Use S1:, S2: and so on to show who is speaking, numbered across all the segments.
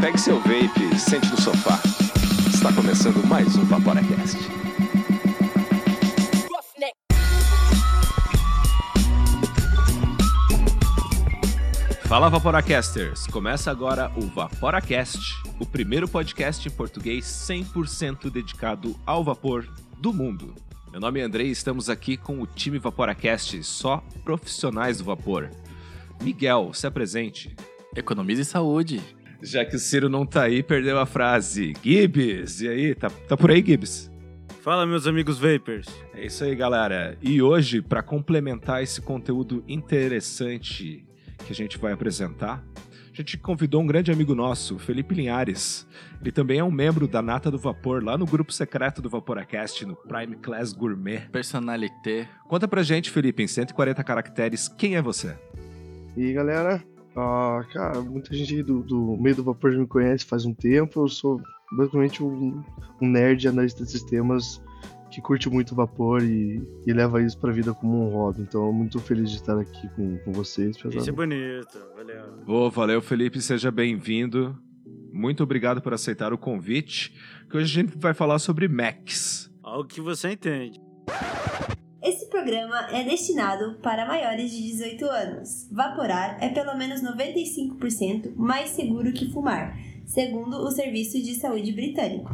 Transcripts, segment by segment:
S1: Pegue seu vape, sente no sofá. Está começando mais um Vaporacast. Fala Vaporacasters! Começa agora o Vaporacast, o primeiro podcast em português 100% dedicado ao vapor do mundo. Meu nome é Andrei e estamos aqui com o time Vaporacast, só profissionais do vapor. Miguel, se apresente.
S2: Economize saúde.
S1: Já que o Ciro não tá aí, perdeu a frase. Gibbs, e aí, tá, tá por aí, Gibbs?
S3: Fala, meus amigos Vapers.
S1: É isso aí, galera. E hoje, para complementar esse conteúdo interessante que a gente vai apresentar, a gente convidou um grande amigo nosso, Felipe Linhares. Ele também é um membro da Nata do Vapor, lá no grupo secreto do Vaporacast, no Prime Class Gourmet.
S2: Personalité.
S1: Conta pra gente, Felipe, em 140 caracteres, quem é você?
S4: E aí, galera, ah, cara, muita gente do, do meio do vapor já me conhece faz um tempo. Eu sou basicamente um, um nerd analista de sistemas que curte muito vapor e, e leva isso pra vida como um hobby. Então, muito feliz de estar aqui com, com vocês. pessoal.
S3: Isso é bonito, valeu.
S1: Ô, valeu, Felipe, seja bem-vindo. Muito obrigado por aceitar o convite, que hoje a gente vai falar sobre Macs.
S3: Algo que você entende.
S5: Esse programa é destinado para maiores de 18 anos. Vaporar é pelo menos 95% mais seguro que fumar, segundo o Serviço de Saúde Britânico.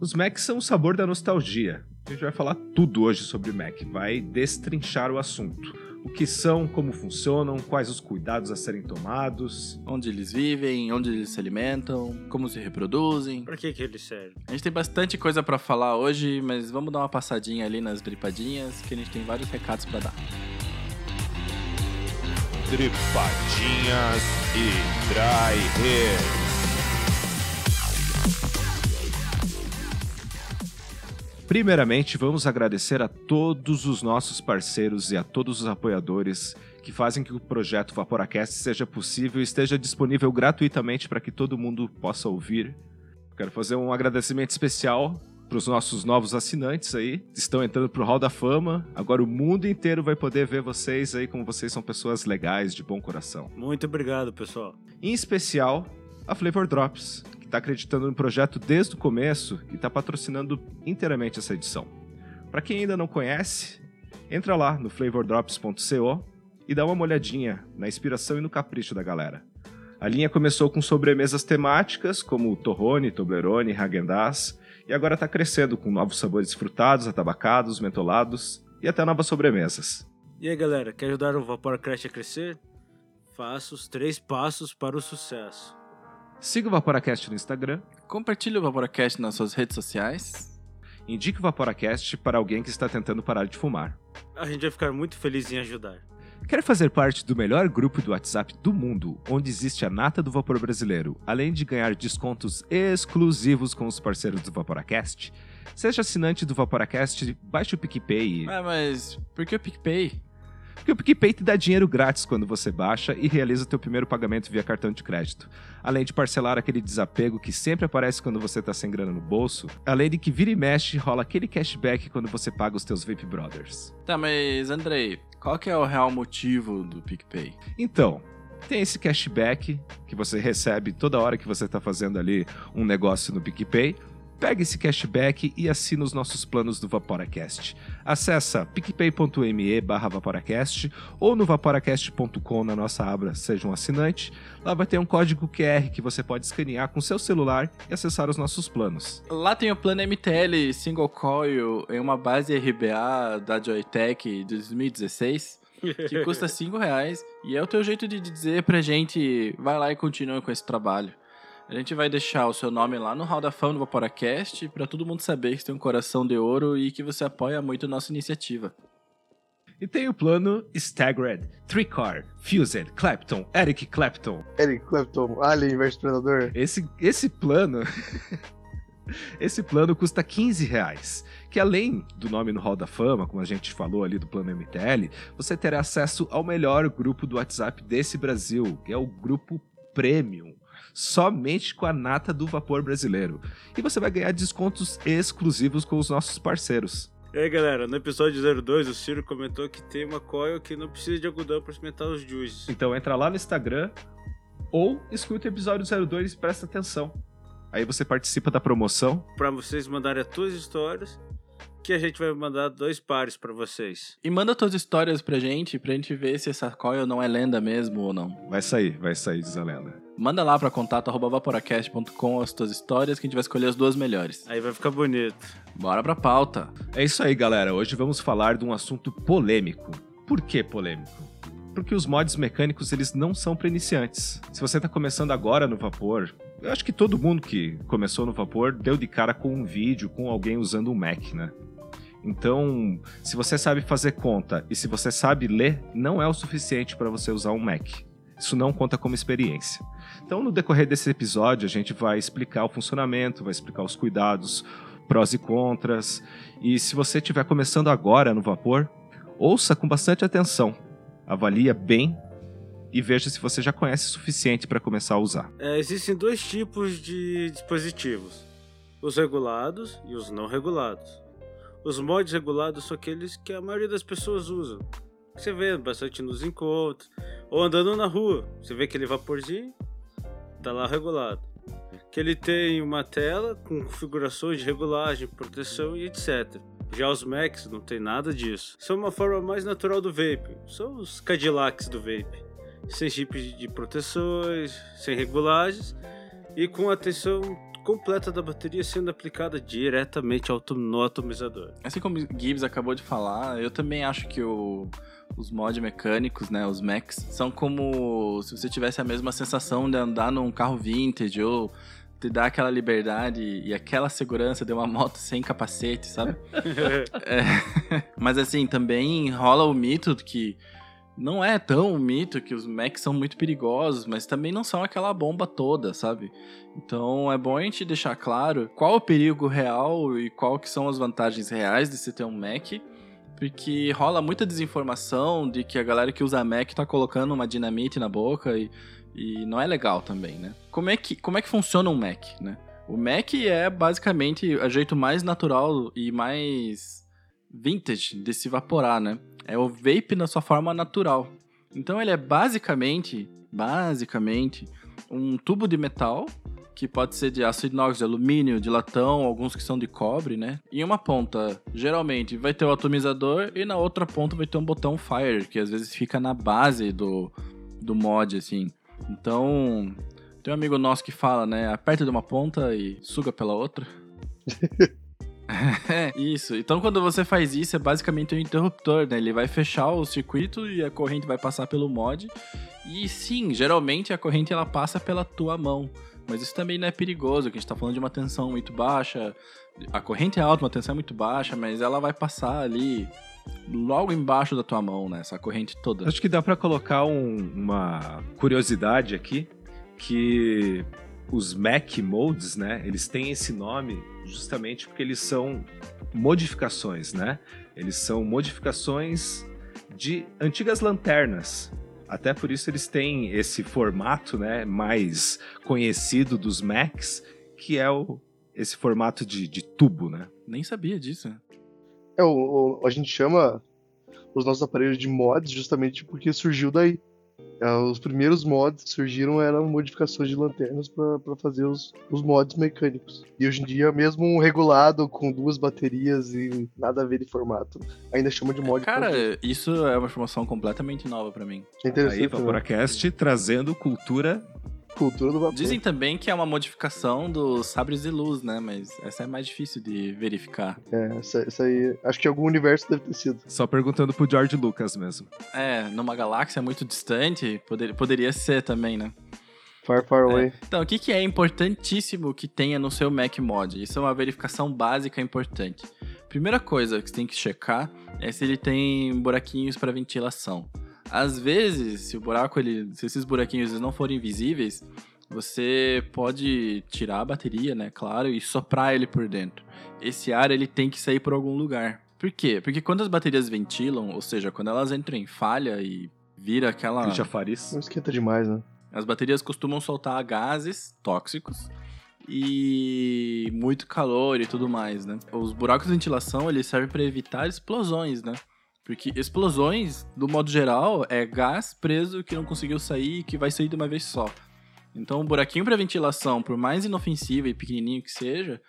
S1: Os Macs são o sabor da nostalgia. A gente vai falar tudo hoje sobre Mac, vai destrinchar o assunto. O que são, como funcionam, quais os cuidados a serem tomados.
S2: Onde eles vivem, onde eles se alimentam, como se reproduzem.
S3: Pra que que ele serve?
S2: A gente tem bastante coisa pra falar hoje, mas vamos dar uma passadinha ali nas dripadinhas, que a gente tem vários recados pra dar.
S6: Tripadinhas e Dry Hair.
S1: Primeiramente, vamos agradecer a todos os nossos parceiros e a todos os apoiadores que fazem que o projeto Vaporacast seja possível e esteja disponível gratuitamente para que todo mundo possa ouvir. Quero fazer um agradecimento especial para os nossos novos assinantes aí, que estão entrando pro Hall da Fama. Agora o mundo inteiro vai poder ver vocês aí como vocês são pessoas legais, de bom coração.
S3: Muito obrigado, pessoal.
S1: Em especial, a Flavor Drops, que está acreditando no projeto desde o começo e está patrocinando inteiramente essa edição. Para quem ainda não conhece, entra lá no flavordrops.co e dá uma olhadinha na inspiração e no capricho da galera. A linha começou com sobremesas temáticas como Torrone, Toblerone, Häagen-Dazs e agora está crescendo com novos sabores frutados, atabacados, mentolados e até novas sobremesas.
S3: E aí, galera, quer ajudar o Vaporacast a crescer? Faça os três passos para o sucesso.
S1: Siga o Vaporacast no Instagram,
S2: Compartilhe o Vaporacast nas suas redes sociais.
S1: indique o Vaporacast para alguém que está tentando parar de fumar.
S3: A gente vai ficar muito feliz em ajudar.
S1: Quer fazer parte do melhor grupo do WhatsApp do mundo, onde existe a nata do vapor brasileiro, além de ganhar descontos exclusivos com os parceiros do Vaporacast? Seja assinante do Vaporacast, baixe o PicPay. e-
S2: Ah, mas por que o PicPay?
S1: Porque o PicPay te dá dinheiro grátis quando você baixa e realiza o teu primeiro pagamento via cartão de crédito. Além de parcelar aquele desapego que sempre aparece quando você tá sem grana no bolso. Além de que vira e mexe rola aquele cashback quando você paga os teus Vape Brothers.
S2: Tá, mas Andrei, qual que é o real motivo do PicPay?
S1: Então, tem esse cashback que você recebe toda hora que você está fazendo ali um negócio no PicPay. Pega esse cashback e assina os nossos planos do Vaporacast. Acesse picpay.me barra Vaporacast ou no vaporacast.com na nossa aba Seja um Assinante. Lá vai ter um código QR que você pode escanear com seu celular e acessar os nossos planos.
S2: Lá tem o plano MTL Single Coil em uma base RBA da Joytech de 2016. que custa 5 reais e é o teu jeito de dizer pra gente vai lá e continue com esse trabalho. A gente vai deixar o seu nome lá no Hall da Fama do Vaporacast pra todo mundo saber que você tem um coração de ouro e que você apoia muito a nossa iniciativa.
S1: E tem o plano Staggered, Tricor, Fused, Clapton, Eric Clapton.
S4: Eric Clapton, Alien vs Predador.
S1: Esse, esse plano. esse plano custa 15 reais. Que além do nome no Hall da Fama, como a gente falou ali do plano MTL, você terá acesso ao melhor grupo do WhatsApp desse Brasil, que é o grupo Premium. Somente com a nata do vapor brasileiro. E você vai ganhar descontos exclusivos com os nossos parceiros.
S3: E aí, galera, no episódio 02, o Ciro comentou que tem uma coil que não precisa de algodão para experimentar os juices.
S1: Então entra lá no Instagram, Ou escuta o episódio 02 e presta atenção. Aí você participa da promoção.
S3: Pra vocês mandarem as tuas histórias, que a gente vai mandar dois pares pra vocês.
S2: E manda tuas histórias pra gente, pra gente ver se essa coil não é lenda mesmo ou não.
S1: Vai sair, vai sair, diz a lenda.
S2: Manda lá pra contato.vaporacast.com as tuas histórias que a gente vai escolher as duas melhores.
S3: Aí vai ficar bonito.
S2: Bora pra pauta.
S1: É isso aí, galera. Hoje vamos falar de um assunto polêmico. Por que polêmico? Porque os mods mecânicos eles não são para iniciantes. Se você tá começando agora no vapor, eu acho que todo mundo que começou no vapor deu de cara com um vídeo, com alguém usando um Mac, né? Então, se você sabe fazer conta e se você sabe ler, não é o suficiente para você usar um Mac. Isso não conta como experiência. Então, no decorrer desse episódio, a gente vai explicar o funcionamento, vai explicar os cuidados, prós e contras. E se você estiver começando agora no vapor, ouça com bastante atenção, avalia bem e veja se você já conhece o suficiente para começar a usar.
S3: É, existem dois tipos de dispositivos: os regulados e os não regulados. Os mods regulados são aqueles que a maioria das pessoas usam. Você vê bastante nos encontros ou andando na rua. Você vê aquele vaporzinho, tá lá regulado. Que ele tem uma tela com configurações de regulagem, proteção e etc. Já os Macs não tem nada disso. São uma forma mais natural do vape. São os Cadillacs do vape. Sem chip de proteções, sem regulagens e com atenção completa da bateria sendo aplicada diretamente no atomizador.
S2: Assim como o Gibbs acabou de falar, eu também acho que o, os mods mecânicos, né, os Macs, são como se você tivesse a mesma sensação de andar num carro vintage ou te dar aquela liberdade e aquela segurança de uma moto sem capacete, sabe? É, mas assim, também rola o mito que não é tão um mito que os Macs são muito perigosos, mas também não são aquela bomba toda, sabe? Então é bom a gente deixar claro qual o perigo real e qual que são as vantagens reais de se ter um Mac, porque rola muita desinformação de que a galera que usa Mac tá colocando uma dinamite na boca e, e não é legal também, né? Como é que, como é que funciona um Mac, né? O Mac é basicamente o jeito mais natural e mais vintage de se evaporar, né? É o vape na sua forma natural. Então ele é basicamente, basicamente, um tubo de metal que pode ser de aço inox, de alumínio, de latão, alguns que são de cobre, né? Em uma ponta, geralmente, vai ter o atomizador e na outra ponta vai ter um botão fire, que às vezes fica na base do, do mod, assim. Então, tem um amigo nosso que fala, né? Aperta de uma ponta e suga pela outra. É, isso. Então, quando você faz isso, é basicamente um interruptor, né? Ele vai fechar o circuito e a corrente vai passar pelo mod. E sim, geralmente a corrente ela passa pela tua mão. Mas isso também não é perigoso, que a gente tá falando de uma tensão muito baixa. A corrente é alta, uma tensão é muito baixa, mas ela vai passar ali logo embaixo da tua mão, né? Essa corrente toda.
S1: Acho que dá para colocar um- uma curiosidade aqui, que os Mac Modes, né? Eles têm esse nome justamente porque eles são modificações, né? Eles são modificações de antigas lanternas. Até por isso eles têm esse formato, né, mais conhecido dos Macs, que é o, esse formato de, de tubo, né?
S2: Nem sabia disso.
S4: É, o, o- a gente chama os nossos aparelhos de mods justamente porque surgiu daí. É, os primeiros mods que surgiram eram modificações de lanternas para fazer os, os mods mecânicos. E hoje em dia, mesmo um regulado com duas baterias e nada a ver de formato, ainda chama de mod.
S2: Cara, isso é uma informação completamente nova pra mim.
S4: é interessante.
S1: Aí,
S4: né?
S1: Vaporacast trazendo cultura.
S4: Cultura do vapor.
S2: Dizem também que é uma modificação dos sabres de luz, né? Mas essa é mais difícil de verificar.
S4: É, essa, essa aí. Acho que algum universo deve ter sido.
S1: Só perguntando pro George Lucas mesmo.
S2: É, numa galáxia muito distante, poder, poderia ser também, né?
S4: Far, far away.
S2: Então, o que, que é importantíssimo que tenha no seu Mac Mod? Isso é uma verificação básica importante. Primeira coisa que você tem que checar é se ele tem buraquinhos para ventilação. Às vezes, se o buraco ele, se esses buraquinhos não forem visíveis, você pode tirar a bateria, né, claro, e soprar ele por dentro. Esse ar ele tem que sair por algum lugar. Por quê? Porque quando as baterias ventilam, ou seja, quando elas entram em falha e vira aquela
S1: Christian Faris.
S4: Não esquenta demais, né?
S2: as baterias costumam soltar gases tóxicos e muito calor e tudo mais, né? Os buracos de ventilação, eles servem para evitar explosões, né? Porque explosões, do modo geral, é gás preso que não conseguiu sair e que vai sair de uma vez só. Então, o buraquinho para ventilação, por mais inofensivo e pequenininho que seja,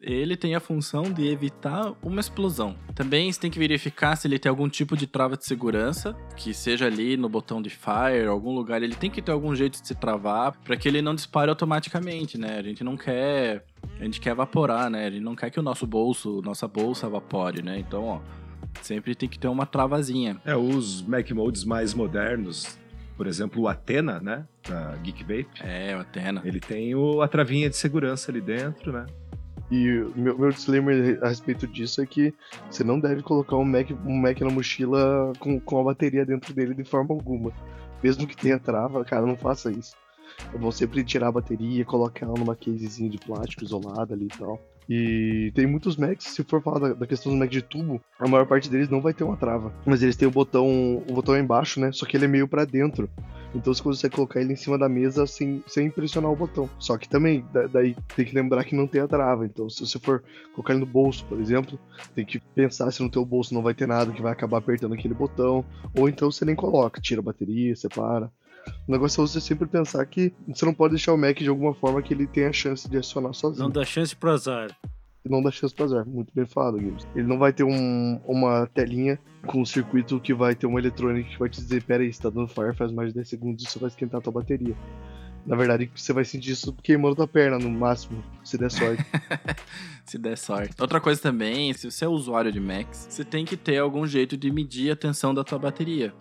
S2: ele tem a função de evitar uma explosão. Também você tem que verificar se ele tem algum tipo de trava de segurança, que seja ali no botão de fire, algum lugar, ele tem que ter algum jeito de se travar para que ele não dispare automaticamente, né? A gente não quer, a gente quer evaporar, né? A gente não quer que o nosso bolso, nossa bolsa evapore, né? Então, ó, sempre tem que ter uma travazinha.
S1: É, os Mac Modes mais modernos, por exemplo, o Athena, né? Da Geek Vape.
S2: É, o Atena.
S1: Ele tem o, a travinha de segurança ali dentro, né?
S4: E o meu, meu disclaimer a respeito disso é que você não deve colocar um Mac, um Mac na mochila com, com a bateria dentro dele de forma alguma. Mesmo que tenha trava, cara, não faça isso. É bom sempre tirar a bateria, colocar ela numa casezinha de plástico isolada ali e tal. E tem muitos Macs, se for falar da, da questão do Mac de tubo, a maior parte deles não vai ter uma trava. Mas eles têm o botão, o botão embaixo, né? Só que ele é meio pra dentro. Então você consegue colocar ele em cima da mesa sem, sem pressionar o botão. Só que também, da- daí tem que lembrar que não tem a trava. Então se você for colocar ele no bolso, por exemplo, tem que pensar se no teu bolso não vai ter nada que vai acabar apertando aquele botão. Ou então você nem coloca, tira a bateria, separa. O negócio é você sempre pensar que você não pode deixar o Mac de alguma forma que ele tenha chance de acionar sozinho
S3: Não dá chance pro azar.
S4: não dá chance pra azar. Muito bem falado, Games. Ele não vai ter um- uma telinha com um circuito que vai ter uma eletrônica que vai te dizer: pera aí, você tá dando fire faz mais de 10 segundos, isso vai esquentar a tua bateria. Na verdade, você vai sentir isso queimando tua perna, no máximo, se der sorte.
S2: Se der sorte. Outra coisa também, se você é usuário de Macs, você tem que ter algum jeito de medir a tensão da tua bateria.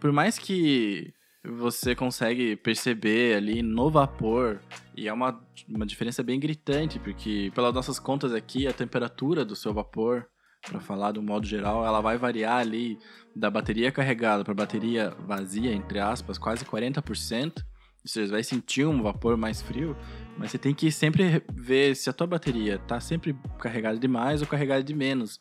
S2: Por mais que você consegue perceber ali no vapor, e é uma, uma diferença bem gritante, porque pelas nossas contas aqui, a temperatura do seu vapor, para falar do modo geral, ela vai variar ali da bateria carregada para bateria vazia, entre aspas, quase 40%. Você vai sentir um vapor mais frio, mas você tem que sempre ver se a tua bateria tá sempre carregada de mais ou carregada de menos.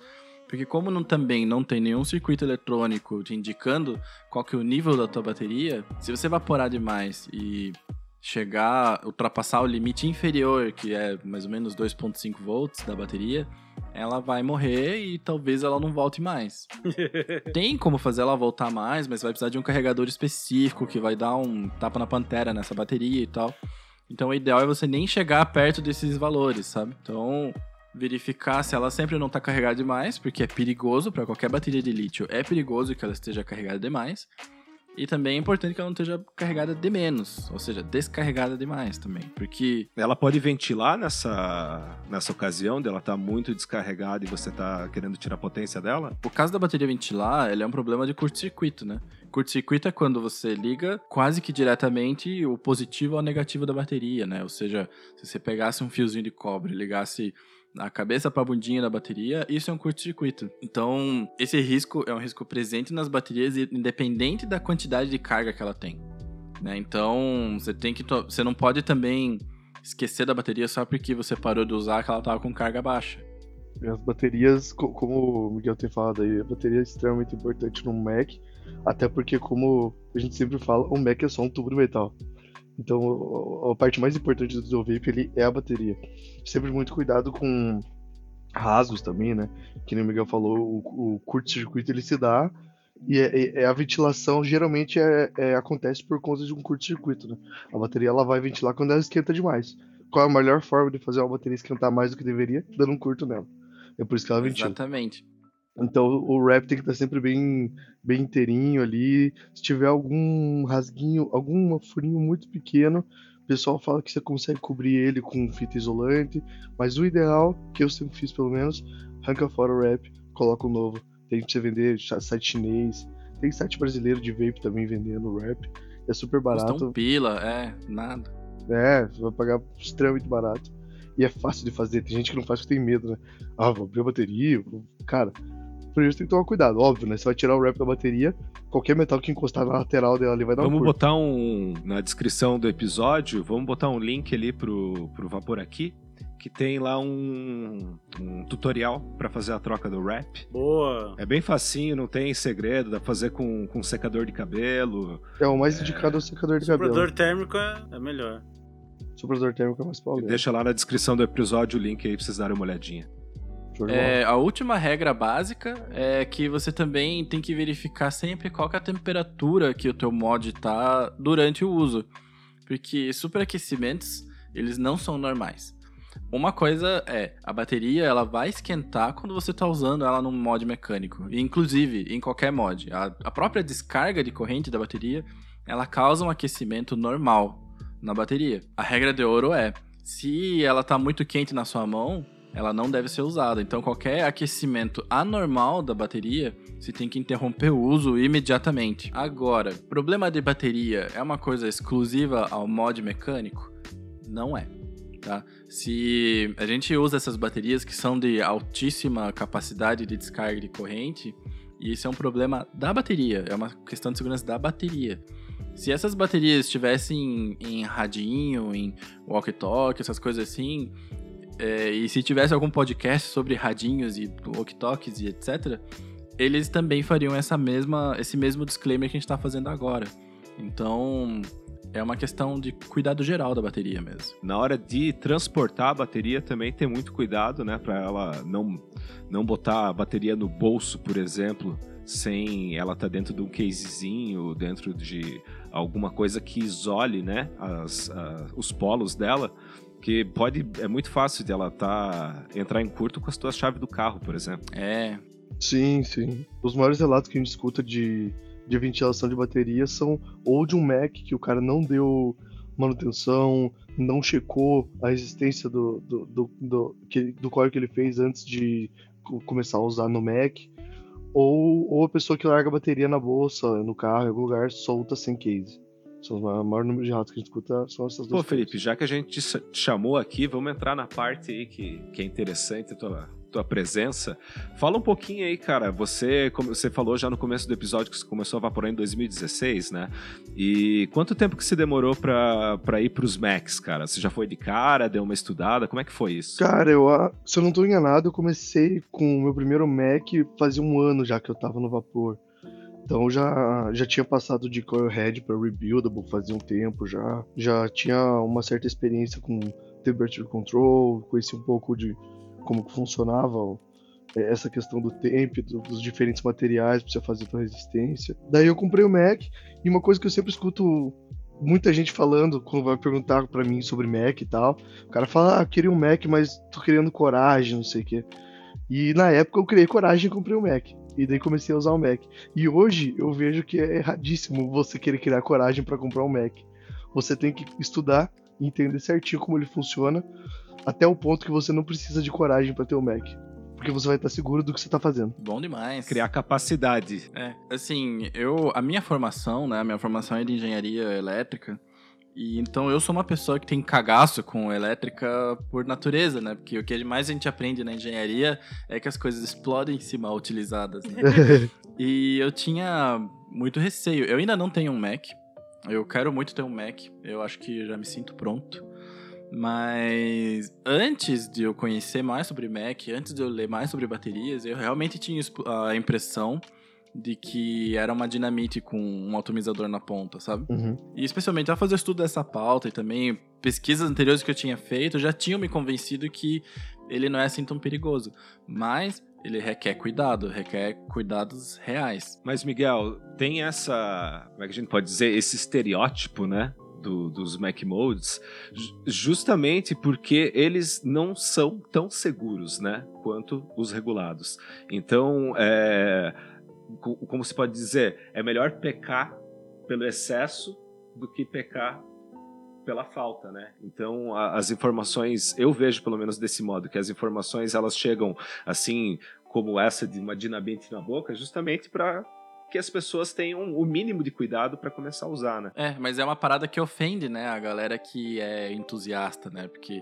S2: Porque como não, também não tem nenhum circuito eletrônico te indicando qual que é o nível da tua bateria, se você evaporar demais e chegar, ultrapassar o limite inferior, que é mais ou menos 2.5 volts da bateria, ela vai morrer e talvez ela não volte mais. Tem como fazer ela voltar mais, mas vai precisar de um carregador específico que vai dar um tapa na pantera nessa bateria e tal. Então o ideal é você nem chegar perto desses valores, sabe? Então verificar se ela sempre não está carregada demais, porque é perigoso para qualquer bateria de lítio, é perigoso que ela esteja carregada demais. E também é importante que ela não esteja carregada de menos, ou seja, descarregada demais também, porque
S1: Ela pode ventilar nessa, nessa ocasião dela tá muito descarregada e você tá querendo tirar a potência dela?
S2: O caso da bateria ventilar, ele é um problema de curto-circuito, né? Curto-circuito é quando você liga quase que diretamente o positivo ao negativo da bateria, né? Ou seja, se você pegasse um fiozinho de cobre e ligasse a cabeça para a bundinha da bateria, isso é um curto-circuito. Então, esse risco é um risco presente nas baterias, independente da quantidade de carga que ela tem. Né? Então, você tem que você não pode também esquecer da bateria só porque você parou de usar que ela estava com carga baixa.
S4: As baterias, co- como o Miguel tem falado aí, a bateria é extremamente importante no Mac, até porque, como a gente sempre fala, o Mac é só um tubo de metal. Então, a parte mais importante do vape ele é a bateria. Sempre muito cuidado com rasgos também, né? Que nem o Miguel falou, o, o curto-circuito ele se dá e é, é- é a ventilação geralmente é, é- acontece por conta de um curto-circuito, né? A bateria ela vai ventilar quando ela esquenta demais. Qual é a melhor forma de fazer uma bateria esquentar mais do que deveria? Dando um curto nela. É por isso que ela ventila.
S2: Exatamente.
S4: Então o wrap tem que estar sempre bem, bem inteirinho ali. Se tiver algum rasguinho, algum furinho muito pequeno, o pessoal fala que você consegue cobrir ele com fita isolante. Mas o ideal, que eu sempre fiz pelo menos, arranca fora o wrap, coloca o novo. Tem pra você vender site chinês. Tem site brasileiro de vape também vendendo wrap. É super
S2: Custa
S4: barato.
S2: um pila, é, nada.
S4: É, você vai pagar extremamente barato. E é fácil de fazer. Tem gente que não faz porque tem medo, né? Ah, vou abrir a bateria. vou- Cara, por isso tem que tomar cuidado. Óbvio, né? Você vai tirar o wrap da bateria, qualquer metal que encostar na lateral dela ali vai dar um
S1: Vamos botar um. Na descrição do episódio, vamos botar um link ali pro, pro Vapor aqui, que tem lá um, um tutorial pra fazer a troca do wrap.
S3: Boa.
S1: É bem facinho, não tem segredo, dá pra fazer com, com secador de cabelo.
S4: É, o mais indicado é o secador de cabelo.
S3: Soprador térmico é, é melhor.
S4: Soprador térmico é mais
S1: E
S4: pauleiro.
S1: deixa lá na descrição do episódio o link aí pra vocês darem uma olhadinha.
S2: É, a última regra básica é que você também tem que verificar sempre qual é a temperatura que o teu mod tá durante o uso. Porque superaquecimentos, eles não são normais. Uma coisa é, a bateria ela vai esquentar quando você está usando ela num mod mecânico. E, inclusive, em qualquer mod. A, a própria descarga de corrente da bateria, ela causa um aquecimento normal na bateria. A regra de ouro é, se ela está muito quente na sua mão, ela não deve ser usada. Então, qualquer aquecimento anormal da bateria, você tem que interromper o uso imediatamente. Agora, problema de bateria é uma coisa exclusiva ao mod mecânico? Não é. Tá? Se a gente usa essas baterias que são de altíssima capacidade de descarga de corrente, e isso é um problema da bateria, é uma questão de segurança da bateria. Se essas baterias estivessem em, radinho, em walkie-talkie, essas coisas assim, é, e se tivesse algum podcast sobre radinhos e walkie-talkies e etc., eles também fariam essa mesma, esse mesmo disclaimer que a gente está fazendo agora. Então, é uma questão de cuidado geral da bateria mesmo.
S1: Na hora de transportar a bateria também tem muito cuidado, né, para ela não não botar a bateria no bolso, por exemplo, sem ela estar tá dentro de um casezinho, dentro de alguma coisa que isole, né, as, a, os polos dela, que pode é muito fácil de ela tá entrar em curto com as tuas chaves do carro, por exemplo.
S2: É.
S4: Sim, sim. Os maiores relatos que a gente escuta de de ventilação de bateria são ou de um Mac que o cara não deu manutenção, não checou a resistência do, do, do, do, que, do código que ele fez antes de começar a usar no Mac, ou, ou a pessoa que larga a bateria na bolsa, no carro, em algum lugar, solta sem case. São os maior número de ratos que a gente escuta são essas duas
S1: Pô, Felipe, já que a gente te chamou aqui, vamos entrar na parte aí que, que é interessante, tua, tua presença. Fala um pouquinho aí, cara. Você, como você falou já no começo do episódio que você começou a vaporar em 2016, né? E quanto tempo que você demorou pra, pra ir pros Macs, cara? Você já foi de cara, deu uma estudada? Como é que foi isso?
S4: Cara, eu, se eu não tô enganado, eu comecei com o meu primeiro Mac fazia um ano já que eu tava no vapor. Então já, já tinha passado de Coilhead para Rebuildable fazia um tempo já. Já tinha uma certa experiência com Temperature Control, conheci um pouco de como funcionava é, essa questão do tempo, dos diferentes materiais para você fazer sua resistência. Daí eu comprei o Mac e uma coisa que eu sempre escuto muita gente falando quando vai perguntar para mim sobre Mac e tal, o cara fala: "Ah, eu queria um Mac, mas tô criando coragem, não sei o quê". E na época eu criei coragem e comprei o Mac. E daí comecei a usar o Mac. E hoje eu vejo que é erradíssimo você querer criar coragem para comprar um Mac. Você tem que estudar e entender certinho como ele funciona até o ponto que você não precisa de coragem para ter o Mac. Porque você vai estar seguro do que você está fazendo.
S2: Bom demais.
S1: Criar capacidade.
S2: É, assim, eu, a minha formação, né, a minha formação é de engenharia elétrica. E então eu sou uma pessoa que tem cagaço com elétrica por natureza, né? Porque o que mais a gente aprende na engenharia é que as coisas explodem se mal utilizadas, né? e eu tinha muito receio. Eu ainda não tenho um Mac. Eu quero muito ter um Mac. Eu acho que já me sinto pronto. Mas antes de eu conhecer mais sobre Mac, antes de eu ler mais sobre baterias, eu realmente tinha a impressão de que era uma dinamite com um atomizador na ponta, sabe?
S4: Uhum.
S2: E especialmente ao fazer estudo dessa pauta e também pesquisas anteriores que eu tinha feito, já tinham me convencido que ele não é assim tão perigoso. Mas ele requer cuidado, requer cuidados reais.
S1: Mas, Miguel, tem essa. Como é que a gente pode dizer? Esse estereótipo, né? do, dos Mac Modes, justamente porque eles não são tão seguros, né, quanto os regulados. Então, é, como se pode dizer, é melhor pecar pelo excesso do que pecar pela falta, né? Então a, as informações, eu vejo pelo menos desse modo que as informações elas chegam assim como essa de uma dinamite na boca, justamente para que as pessoas tenham o mínimo de cuidado para começar a usar, né?
S2: É, mas é uma parada que ofende, né, a galera que é entusiasta, né? Porque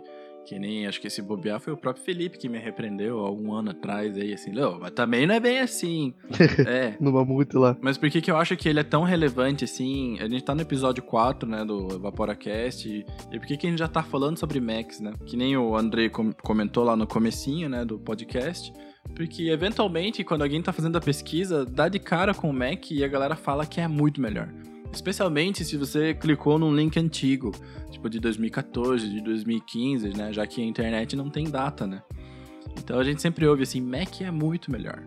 S2: que nem acho que esse bobear foi o próprio Felipe que me repreendeu há um ano atrás aí, assim, não, mas também não é bem assim. é.
S4: no Mamute lá.
S2: Mas por que que eu acho que ele é tão relevante assim? A gente tá no episódio 4, né, do Evaporacast, e, e por que que a gente já tá falando sobre Max, né? Que nem o André com comentou lá no comecinho, né, do podcast. Porque eventualmente, quando alguém tá fazendo a pesquisa, dá de cara com o Mac e a galera fala que é muito melhor. Especialmente se você clicou num link antigo, tipo de 2014, de 2015, né? Já que a internet não tem data, né? Então a gente sempre ouve assim, Mac é muito melhor.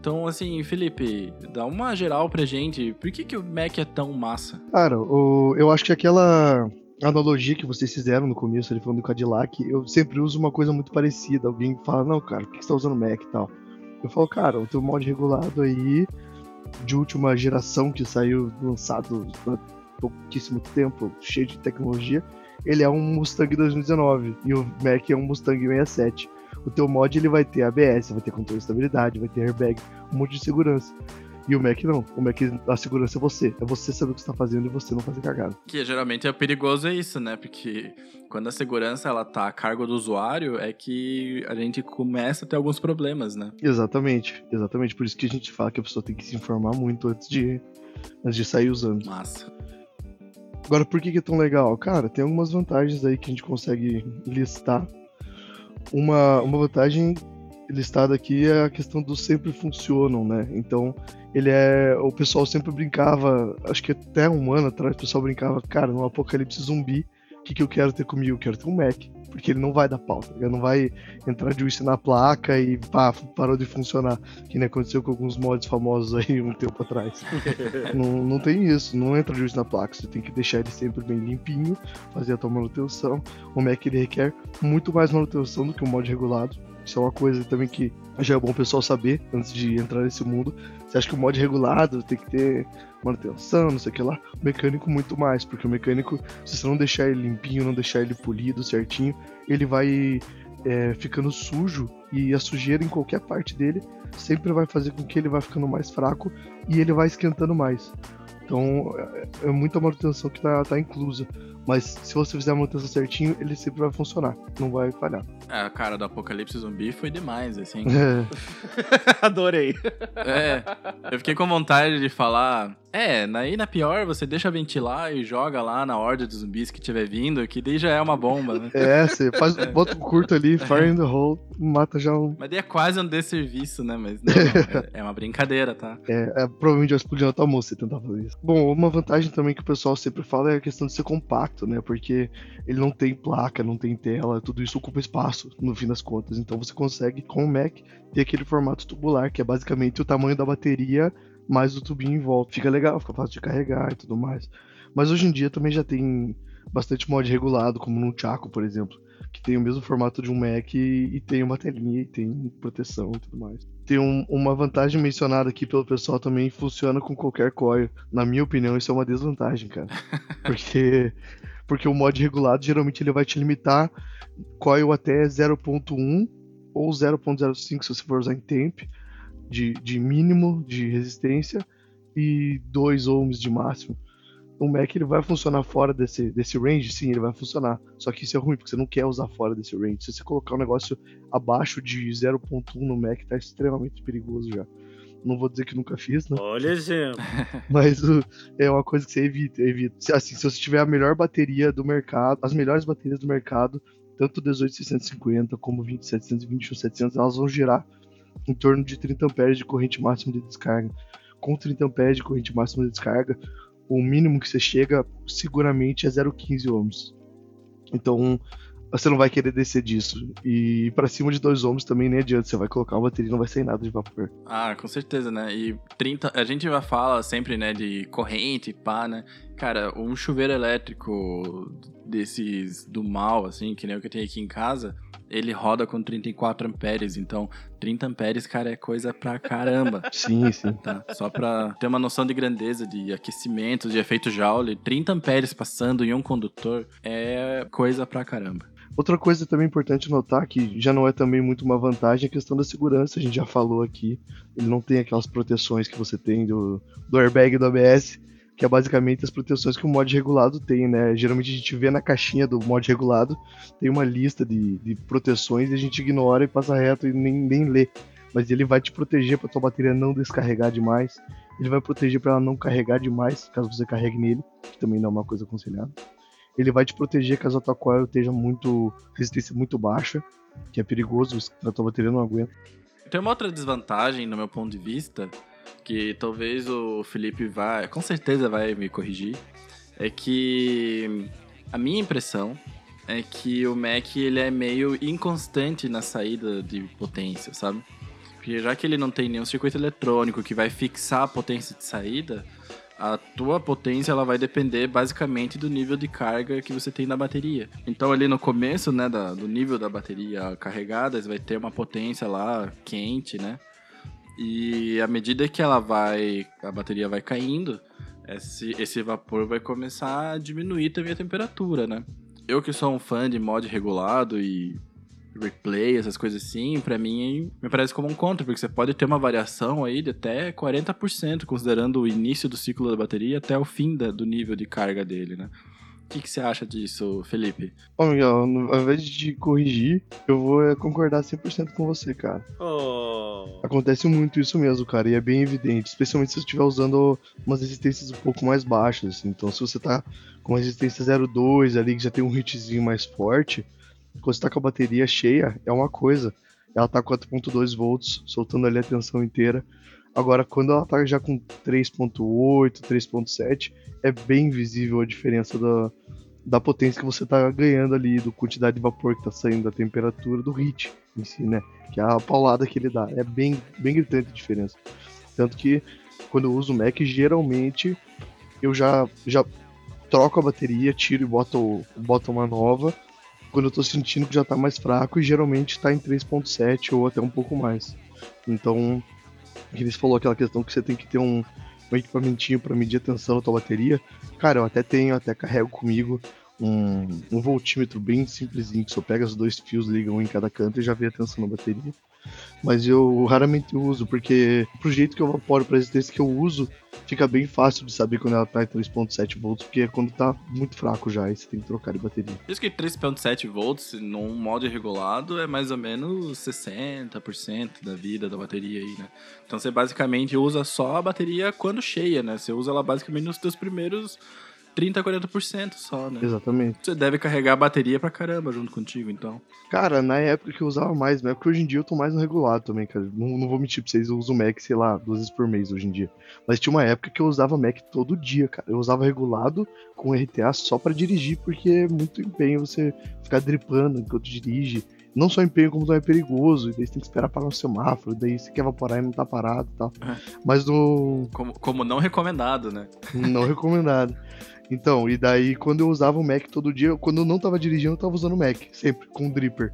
S2: Então, assim, Felipe, dá uma geral pra gente. Por que, que o Mac é tão massa?
S4: Cara, o, eu acho que aquela analogia que vocês fizeram no começo, ele falando do Cadillac, eu sempre uso uma coisa muito parecida. Alguém fala, não, cara, por que você tá usando Mac e tal? Eu falo, cara, o teu mod regulado aí, de última geração que saiu lançado há pouquíssimo tempo, cheio de tecnologia, ele é um Mustang 2019 e o Mac é um Mustang 67. O teu mod ele vai ter ABS, vai ter controle de estabilidade, vai ter airbag, um monte de segurança. E o Mac não. O Mac, a segurança é você. É você saber o que você tá fazendo e você não fazer cagada.
S2: Que geralmente é perigoso é isso, né? Porque quando a segurança ela tá a cargo do usuário, é que a gente começa a ter alguns problemas, né?
S4: Exatamente. Exatamente. Por isso que a gente fala que a pessoa tem que se informar muito antes de, antes de sair usando.
S2: Massa.
S4: Agora, por que, que é tão legal? Cara, tem algumas vantagens aí que a gente consegue listar. Uma, uma vantagem listada aqui é a questão do sempre funcionam, né? Então, ele é. O pessoal sempre brincava, acho que até um ano atrás, o pessoal brincava, cara, no apocalipse zumbi, o que, que eu quero ter comigo? Eu quero ter um Mac. Porque ele não vai dar pauta, ele não vai entrar de juízo na placa e pá, parou de funcionar. Que nem aconteceu com alguns mods famosos aí um tempo atrás. não, não tem isso, não entra de juízo na placa. Você tem que deixar ele sempre bem limpinho, fazer a tua manutenção. O Mac ele requer muito mais manutenção do que um mod regulado. Isso é uma coisa também que já é bom o pessoal saber antes de entrar nesse mundo. Você acha que o mod regulado tem que ter manutenção, não sei o que lá. O mecânico muito mais, porque o mecânico, se você não deixar ele limpinho, não deixar ele polido certinho, ele vai é, ficando sujo e a sujeira em qualquer parte dele sempre vai fazer com que ele vai ficando mais fraco e ele vai esquentando mais. Então é, é muita manutenção que tá, tá inclusa. Mas se você fizer a manutenção certinho, ele sempre vai funcionar, não vai falhar.
S2: É, a cara do Apocalipse Zumbi foi demais, assim.
S4: É,
S1: Adorei.
S2: É, eu fiquei com vontade de falar. É, aí na pior você deixa ventilar e joga lá na horda de zumbis que tiver vindo, que daí já é uma bomba, né?
S4: é você faz, bota um curto ali, fire in the hole, mata já um.
S2: Mas daí é quase um desserviço, né? Mas não, não, é- é uma brincadeira, tá?
S4: É, é, provavelmente vai explodir na tua mão se você tentar fazer isso. Bom, uma vantagem também que o pessoal sempre fala é a questão de ser compacto, né? Porque ele não tem placa, não tem tela, tudo isso ocupa espaço, no fim das contas. Então você consegue, com o Mac, ter aquele formato tubular, que é basicamente o tamanho da bateria mais o tubinho em volta. Fica legal, fica fácil de carregar e tudo mais. Mas hoje em dia também já tem bastante mod regulado, como no Chaco, por exemplo, que tem o mesmo formato de um Mac e, e tem uma telinha e tem proteção e tudo mais. Tem um- uma vantagem mencionada aqui pelo pessoal também, funciona com qualquer coil. Na minha opinião, isso é uma desvantagem, cara. Porque, porque o mod regulado geralmente ele vai te limitar coil até 0.1 ou 0.05 se você for usar em temp de, de mínimo de resistência e 2 ohms de máximo. O Mac ele vai funcionar fora desse, desse range, sim, ele vai funcionar. Só que isso é ruim, porque você não quer usar fora desse range. Se você colocar um negócio abaixo de 0.1 no Mac, tá extremamente perigoso já. Não vou dizer que nunca fiz, né?
S3: Olha exemplo.
S4: Mas o- é uma coisa que você evita, evita. Se, assim, se você tiver a melhor bateria do mercado, as melhores baterias do mercado, tanto 18650 como 27700 e 21700, elas vão girar em torno de 30 amperes de corrente máxima de descarga. Com 30 amperes de corrente máxima de descarga, o mínimo que você chega seguramente é 0,15 ohms. Então, você não vai querer descer disso. E para cima de 2 ohms também nem adianta, você vai colocar uma bateria e não vai sair nada de vapor.
S2: Ah, com certeza, né? E 30. A gente já fala sempre, né, de corrente, pá, né? Cara, um chuveiro elétrico desses do mal, assim, que nem o que eu tenho aqui em casa, ele roda com 34 amperes. Então, 30 amperes, cara, é coisa pra caramba.
S4: Sim, sim.
S2: Tá? Só pra ter uma noção de grandeza, de aquecimento, de efeito Joule, 30 amperes passando em um condutor é coisa pra caramba.
S4: Outra coisa também importante notar, que já não é também muito uma vantagem, é a questão da segurança, a gente já falou aqui. Ele não tem aquelas proteções que você tem do, do airbag do ABS, que é basicamente as proteções que o mod regulado tem, né? Geralmente a gente vê na caixinha do mod regulado, tem uma lista de, de proteções e a gente ignora e passa reto e nem, nem lê. Mas ele vai te proteger para tua bateria não descarregar demais, ele vai proteger para ela não carregar demais, caso você carregue nele, que também não é uma coisa aconselhada ele vai te proteger caso a tua coil esteja muito resistência muito baixa, que é perigoso, a tua bateria não aguenta.
S2: Tem uma outra desvantagem, no meu ponto de vista, que talvez o Felipe vai, com certeza vai me corrigir, é que a minha impressão é que o Mac ele é meio inconstante na saída de potência, sabe? Porque já que ele não tem nenhum circuito eletrônico que vai fixar a potência de saída, a tua potência ela vai depender basicamente do nível de carga que você tem na bateria. Então ali no começo, né, da, do nível da bateria carregada, você vai ter uma potência lá quente, né? E à medida que ela vai, a bateria vai caindo, esse, esse vapor vai começar a diminuir também a temperatura, né? Eu que sou um fã de mod regulado e replay, essas coisas assim, pra mim me parece como um contra, porque você pode ter uma variação aí de até 40%, considerando o início do ciclo da bateria até o fim da, do nível de carga dele, né? O que, que você acha disso, Felipe?
S4: Ô, Miguel, ao invés de corrigir, eu vou é, concordar 100% com você, cara.
S3: Oh.
S4: Acontece muito isso mesmo, cara, e é bem evidente, especialmente se você estiver usando umas resistências um pouco mais baixas. assim. Então, se você tá com uma resistência 0.2 ali, que já tem um hitzinho mais forte, quando você tá com a bateria cheia, é uma coisa. Ela tá com 4.2 volts, soltando ali a tensão inteira. Agora, quando ela tá já com 3.8, 3.7, é bem visível a diferença da, da potência que você tá ganhando ali, do quantidade de vapor que tá saindo, da temperatura, do hit em si, né? Que é a paulada que ele dá. É bem, bem gritante a diferença. Tanto que quando eu uso o Mac, geralmente eu já, já troco a bateria, tiro e boto, boto uma nova. Quando eu tô sentindo que já tá mais fraco, e geralmente tá em 3.7 ou até um pouco mais. Então, eles falou aquela questão que você tem que ter um, um equipamentinho para medir a tensão da tua bateria. Cara, eu até tenho, até carrego comigo um, um voltímetro bem simplesinho, que só pega os dois fios, liga um em cada canto e já vê a tensão da bateria. Mas eu raramente uso, porque pro jeito que eu vaporo, pra resistência que eu uso, fica bem fácil de saber quando ela tá em 3.7 volts, porque é quando tá muito fraco já, aí você tem que trocar de bateria.
S2: Isso que 3.7 volts num mod regulado é mais ou menos 60% da vida da bateria aí, né? Então você basicamente usa só a bateria quando cheia, né? Você usa ela basicamente nos seus primeiros 30, 40% só, né?
S4: Exatamente.
S2: Você deve carregar a bateria pra caramba junto contigo, então.
S4: Cara, na época que eu usava mais, na época hoje em dia eu tô mais no regulado também, cara. Não, não vou mentir pra vocês, eu uso Mac, sei lá, duas vezes por mês hoje em dia. Mas tinha uma época que eu usava Mac todo dia, cara. Eu usava regulado com RTA só pra dirigir, porque é muito empenho você ficar dripando enquanto dirige. Não só empenho, como também é perigoso, e daí você tem que esperar parar no semáforo, daí você quer evaporar e não tá parado e tal.
S2: É.
S4: Mas no,
S2: Como, como não recomendado, né?
S4: não recomendado. Então, e daí quando eu usava o Mac todo dia, quando eu não tava dirigindo, eu tava usando o Mac, sempre, com o dripper.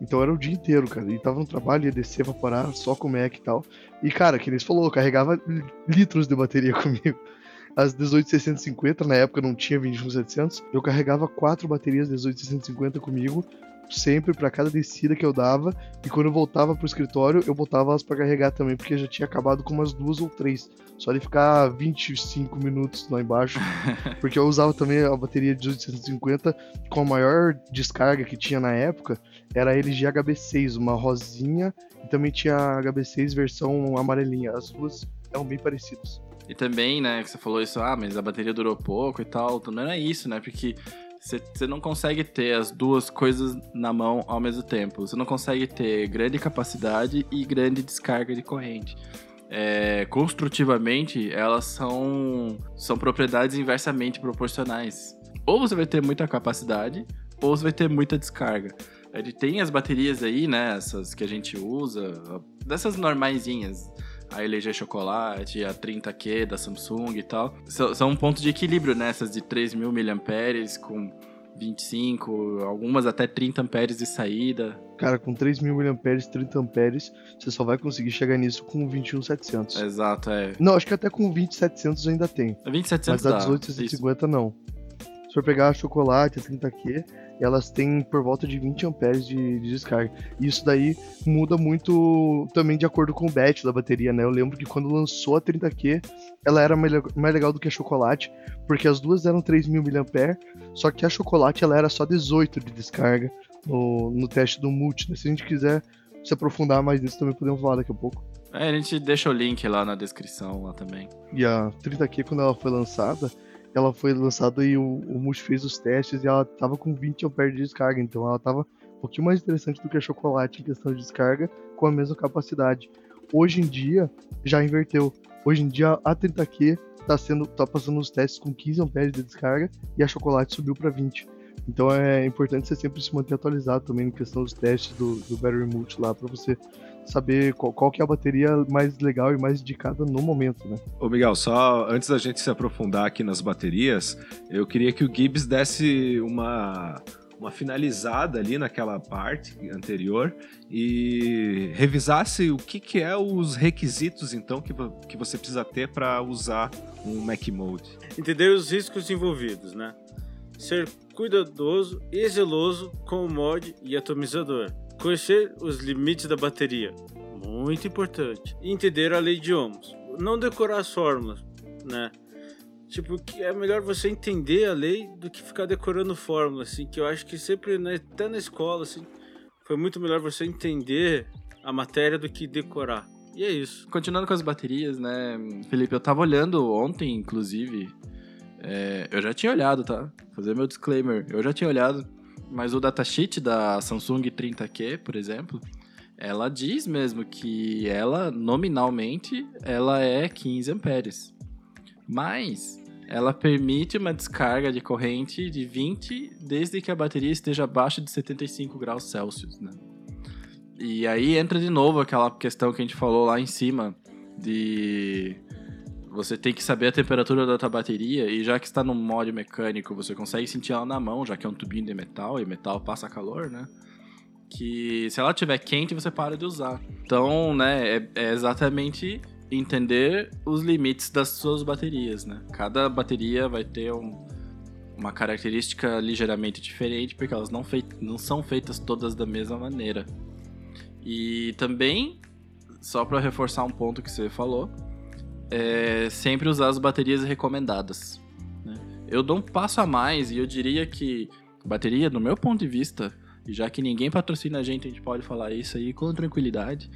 S4: Então era o dia inteiro, cara. E tava no trabalho, ia descer, evaporar, só com o Mac e tal. E, cara, que eles falou, carregava litros de bateria comigo. As 18650, na época não tinha 21700, eu carregava quatro baterias 18650 comigo, sempre pra cada descida que eu dava. E quando eu voltava pro escritório, eu botava elas pra carregar também, porque já tinha acabado com umas duas ou três. Só de ficar 25 minutos lá embaixo. Porque eu usava também a bateria de 1850 com a maior descarga que tinha na época, era a LG HB6, uma rosinha, e também tinha a HB6 versão amarelinha. As duas eram bem parecidas.
S2: E também, né, que você falou isso, ah, mas a bateria durou pouco e tal. Então não é isso, né? Porque você não consegue ter as duas coisas na mão ao mesmo tempo. Você não consegue ter grande capacidade e grande descarga de corrente. É, construtivamente, elas são, são propriedades inversamente proporcionais. Ou você vai ter muita capacidade, ou você vai ter muita descarga. Ele tem as baterias aí, né? Essas que a gente usa, dessas normaisinhas. A LG Chocolate, a 30Q da Samsung e tal. São, são um ponto de equilíbrio nessas de 3.000 mAh com 25, algumas até 30 amperes de saída.
S4: Cara, com 3.000 mAh, 30 amperes, você só vai conseguir chegar nisso com o 21700.
S2: Exato, é.
S4: Não, acho que até com o 20700 ainda tem.
S2: A 2700
S4: Mas a
S2: dá. isso.
S4: 18650 não. For pegar a chocolate, a 30Q, elas têm por volta de 20 amperes de, de descarga. E isso daí muda muito também de acordo com o batch da bateria, né? Eu lembro que quando lançou a 30Q, ela era mais, mais legal do que a chocolate, porque as duas eram 3.000 mAh, só que a chocolate ela era só 18 de descarga no, no teste do multi. Né? Se a gente quiser se aprofundar mais nisso, também podemos falar daqui a pouco.
S2: É, a gente deixa o link lá na descrição lá também.
S4: E a 30Q, quando ela foi lançada, ela foi lançada e o, o Multi fez os testes e ela tava com 20 amperes de descarga, então ela tava um pouquinho mais interessante do que a chocolate em questão de descarga, com a mesma capacidade. Hoje em dia, já inverteu. Hoje em dia, a 30Q tá, sendo, tá passando os testes com 15 amperes de descarga e a chocolate subiu para 20. Então é importante você sempre se manter atualizado também em questão dos testes do, do Battery Multi lá, para você saber qual, qual, que é a bateria mais legal e mais indicada no momento, né?
S1: Ô Miguel, só antes da gente se aprofundar aqui nas baterias, eu queria que o Gibbs desse uma, uma finalizada ali naquela parte anterior e revisasse o que, que é os requisitos então que, que você precisa ter para usar um Mac Mode.
S3: Entender os riscos envolvidos, né? Ser cuidadoso e zeloso com o mod e atomizador Conhecer os limites da bateria, muito importante. E entender a lei de ohms. Não decorar as fórmulas, né? Tipo, é melhor você entender a lei do que ficar decorando fórmula, assim, que eu acho que sempre, né, até na escola, assim, foi muito melhor você entender a matéria do que decorar. E é isso.
S2: Continuando com as baterias, né, Felipe, eu tava olhando ontem, inclusive, é, eu já tinha olhado, tá? Fazer meu disclaimer, eu já tinha olhado mas o datasheet da Samsung 30Q, por exemplo, ela diz mesmo que ela, nominalmente, ela é 15 amperes. Mas ela permite uma descarga de corrente de 20 desde que a bateria esteja abaixo de 75 graus Celsius, né? E aí entra de novo aquela questão que a gente falou lá em cima de você tem que saber a temperatura da tua bateria e já que está no modo mecânico, você consegue sentir ela na mão, já que é um tubinho de metal e metal passa calor, né? Que se ela estiver quente, você para de usar. Então, né, é, é exatamente entender os limites das suas baterias, né? Cada bateria vai ter um, uma característica ligeiramente diferente, porque elas não, não são feitas todas da mesma maneira. E também, só para reforçar um ponto que você falou, é sempre usar as baterias recomendadas. Né? Eu dou um passo a mais e eu diria que bateria, no meu ponto de vista, e já que ninguém patrocina a gente, a gente pode falar isso aí com tranquilidade.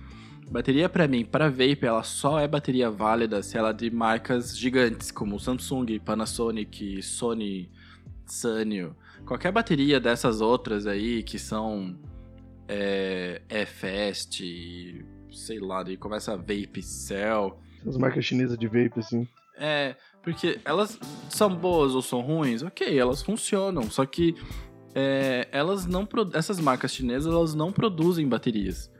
S2: Bateria para mim, para vape, ela só é bateria válida se ela é de marcas gigantes como Samsung, Panasonic, Sony, Sanyo. Qualquer bateria dessas outras aí que são é, E-Fast, sei lá, daí começa a Vape Cell,
S4: as marcas chinesas de vape, assim.
S2: É, porque elas são boas ou são ruins? Ok, elas funcionam, só que é, elas não essas marcas chinesas elas não produzem baterias.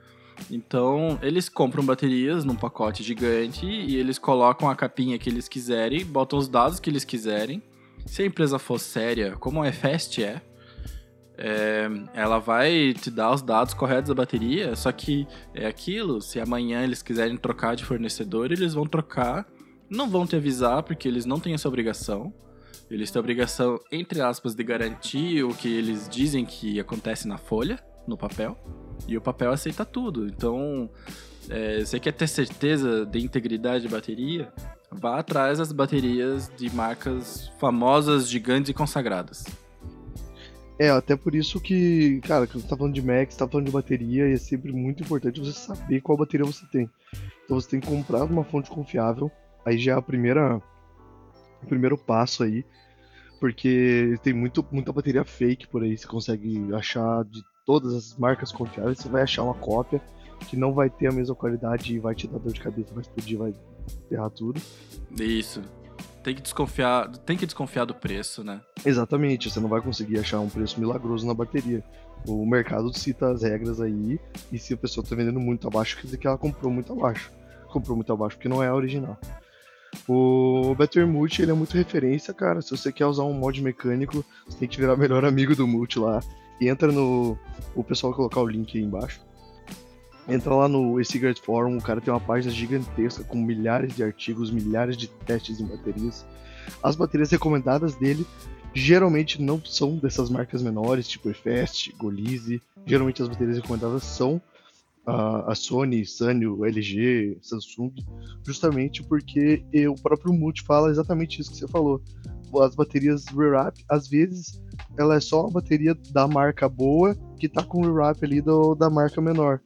S2: Então, eles compram baterias num pacote gigante e eles colocam a capinha que eles quiserem, botam os dados que eles quiserem. Se a empresa for séria, como a EFEST é, é, ela vai te dar os dados corretos da bateria, só que é aquilo, se amanhã eles quiserem trocar de fornecedor, eles vão trocar, não vão te avisar porque eles não têm essa obrigação. Eles têm a obrigação, entre aspas, de garantir o que eles dizem que acontece na folha, no papel, e o papel aceita tudo. Então, é, você quer ter certeza de integridade de bateria? Vá atrás das baterias de marcas famosas, gigantes e consagradas.
S4: É, até por isso que, cara, quando você tá falando de Mac, você tá falando de bateria, e é sempre muito importante você saber qual bateria você tem. Então você tem que comprar uma fonte confiável, aí já é a primeira, o primeiro passo aí, porque tem muito, muita bateria fake por aí, você consegue achar de todas as marcas confiáveis, você vai achar uma cópia que não vai ter a mesma qualidade e vai te dar dor de cabeça, vai explodir, vai errar tudo.
S2: Isso tem que desconfiar, tem que desconfiar do preço, né?
S4: Exatamente, você não vai conseguir achar um preço milagroso na bateria. O mercado cita as regras aí, e se a pessoa está vendendo muito abaixo, quer dizer que ela comprou muito abaixo. Comprou muito abaixo porque não é a original. O Better Multi ele é muito referência, cara. Se você quer usar um mod mecânico, você tem que virar melhor amigo do Multi lá. E entra no. O pessoal vai colocar o link aí embaixo. Entra lá no e-cigarette forum, o cara tem uma página gigantesca com milhares de artigos, milhares de testes em baterias. As baterias recomendadas dele geralmente não são dessas marcas menores, tipo Efest, Golize. Geralmente as baterias recomendadas são a, a Sony, Sanyo, LG, Samsung, justamente porque o próprio Multi fala exatamente isso que você falou. As baterias Rewrap, às vezes, ela é só uma bateria da marca boa que tá com o Rewrap ali do, da marca menor.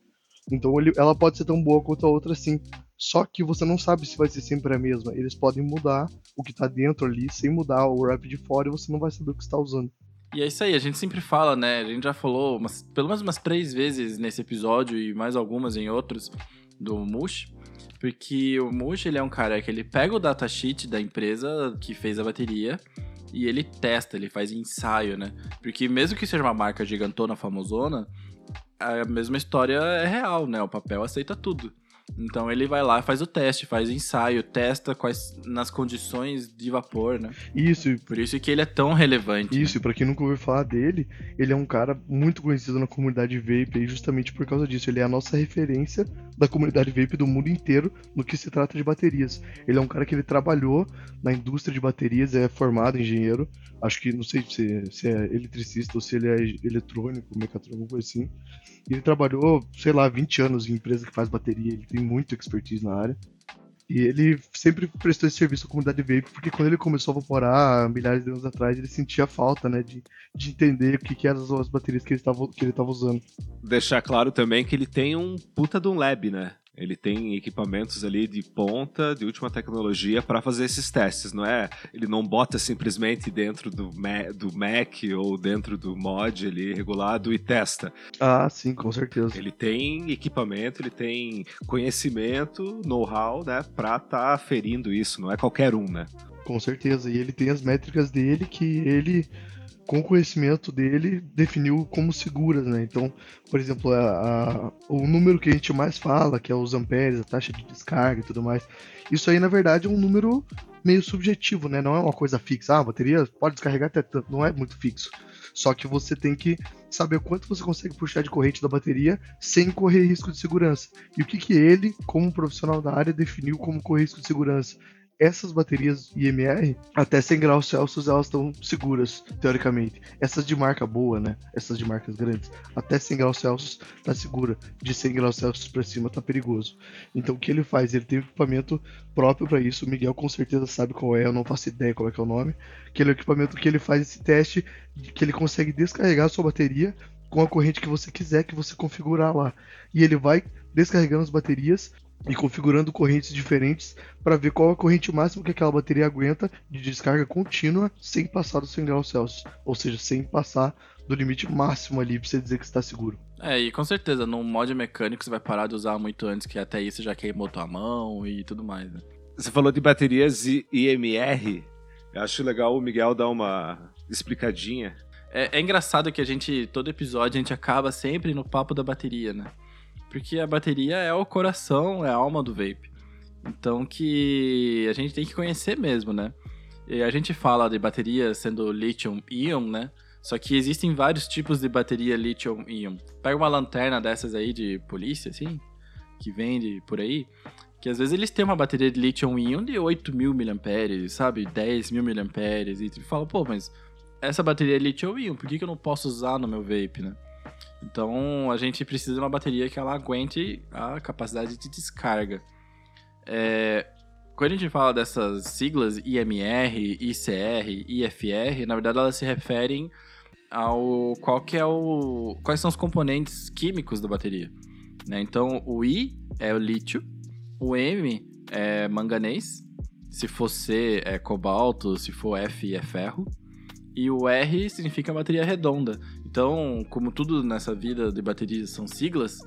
S4: Então ele, ela pode ser tão boa quanto a outra sim. Só que você não sabe se vai ser sempre a mesma. Eles podem mudar o que tá dentro ali sem mudar o wrap de fora e você não vai saber o que está usando.
S2: E é isso aí, a gente sempre fala, né? A gente já falou umas, pelo menos umas três vezes nesse episódio e mais algumas em outros do Mush. Porque o Mush, ele é um cara que ele pega o datasheet da empresa que fez a bateria e ele testa, ele faz ensaio, né? Porque mesmo que seja uma marca gigantona, famosona, a mesma história é real, né? O papel aceita tudo. Então ele vai lá, faz o teste, faz ensaio, testa quais nas condições de vapor, né?
S4: Isso,
S2: Por isso que ele é tão relevante.
S4: Isso, e pra quem nunca ouviu falar dele, ele é um cara muito conhecido na comunidade vape aí justamente por causa disso. Ele é a nossa referência da comunidade vape do mundo inteiro no que se trata de baterias. Ele é um cara que ele trabalhou na indústria de baterias, é formado engenheiro. Acho que não sei se, se é eletricista ou se ele é eletrônico, mecatrônico, alguma coisa assim. Ele trabalhou, sei lá, 20 anos em empresa que faz bateria, ele tem muita expertise na área. E ele sempre prestou esse serviço à comunidade vape, porque quando ele começou a vaporar milhares de anos atrás, ele sentia falta, né, de, de entender o que, que eram as, as baterias que ele estava que ele estava usando.
S1: Deixar claro também que ele tem um puta de um lab, né? Ele tem equipamentos ali de ponta, de última tecnologia para fazer esses testes, não é? Ele não bota simplesmente dentro do, Ma- do Mac ou dentro do mod ali regulado e testa.
S4: Ah, sim, com certeza.
S1: Ele tem equipamento, ele tem conhecimento, know-how, né, pra estar aferindo isso, não é qualquer um, né?
S4: Com certeza. E ele tem as métricas dele que ele, com o conhecimento dele, definiu como seguras, né? Então, por exemplo, a- a- o número que a gente mais fala, que é os amperes, a taxa de descarga e tudo mais, isso aí, na verdade, é um número meio subjetivo, né? Não é uma coisa fixa. Ah, a bateria pode descarregar até tanto. Não é muito fixo. Só que você tem que saber quanto você consegue puxar de corrente da bateria sem correr risco de segurança. E o que, que ele, como profissional da área, definiu como correr risco de segurança? Essas baterias IMR, até 100 graus Celsius, elas estão seguras, teoricamente. Essas de marca boa, né? Essas de marcas grandes, até 100 graus Celsius tá segura. De 100 graus Celsius para cima tá perigoso. Então o que ele faz? Ele tem equipamento próprio para isso. O Miguel com certeza sabe qual é, eu não faço ideia qual é, que é o nome. Que ele é equipamento que ele faz esse teste, que ele consegue descarregar a sua bateria com a corrente que você quiser, que você configurar lá. E ele vai descarregando as baterias e configurando correntes diferentes para ver qual a corrente máxima que aquela bateria aguenta de descarga contínua sem passar dos 100 graus Celsius, ou seja, sem passar do limite máximo ali para você dizer que está seguro.
S2: É, e com certeza, num mod mecânico você vai parar de usar muito antes, que até isso já queimou tua mão e tudo mais, né?
S1: Você falou de baterias IMR. Eu acho legal o Miguel dar uma explicadinha.
S2: É, é engraçado que a gente, todo episódio, a gente acaba sempre no papo da bateria, né? Porque a bateria é o coração, é a alma do vape. Então que a gente tem que conhecer mesmo, né? E a gente fala de bateria sendo lithium-ion, né? Só que existem vários tipos de bateria lithium-ion. Pega uma lanterna dessas aí de polícia, assim, que vende por aí, que às vezes eles têm uma bateria de lithium-ion de 8 mil mAh, sabe? 10 mil mAh, e tu fala, pô, mas essa bateria é lithium-ion, por que, que eu não posso usar no meu vape, né? Então a gente precisa de uma bateria que ela aguente a capacidade de descarga. É, quando a gente fala dessas siglas IMR, ICR, IFR, na verdade elas se referem ao qual que é o quais são os componentes químicos da bateria. né? Então o I é o lítio, o M é manganês, se for C é cobalto, se for F é ferro, e o R significa bateria redonda. Então, como tudo nessa vida de baterias são siglas,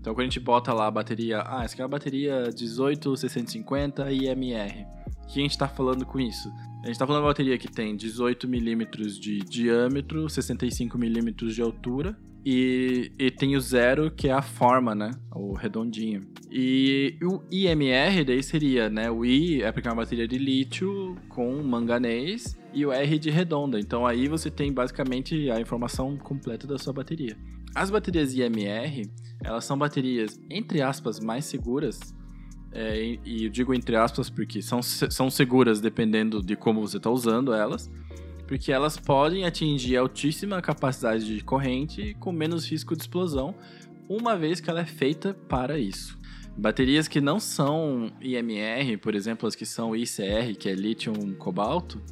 S2: então quando a gente bota lá a bateria, ah, essa aqui é a bateria 18650 IMR. O que a gente está falando com isso? A gente está falando de uma bateria que tem 18 milímetros de diâmetro, 65 milímetros de altura e, e tem o zero que é a forma, né? O redondinho. E o IMR daí seria, né? O I é porque é uma bateria de lítio com manganês e o R de redonda. Então aí você tem basicamente a informação completa da sua bateria. As baterias IMR, elas são baterias, entre aspas, mais seguras. É, e eu digo entre aspas porque são, são seguras dependendo de como você está usando elas. Porque elas podem atingir altíssima capacidade de corrente com menos risco de explosão, uma vez que ela é feita para isso. Baterias que não são IMR, por exemplo, as que são ICR, que é lítio cobalto,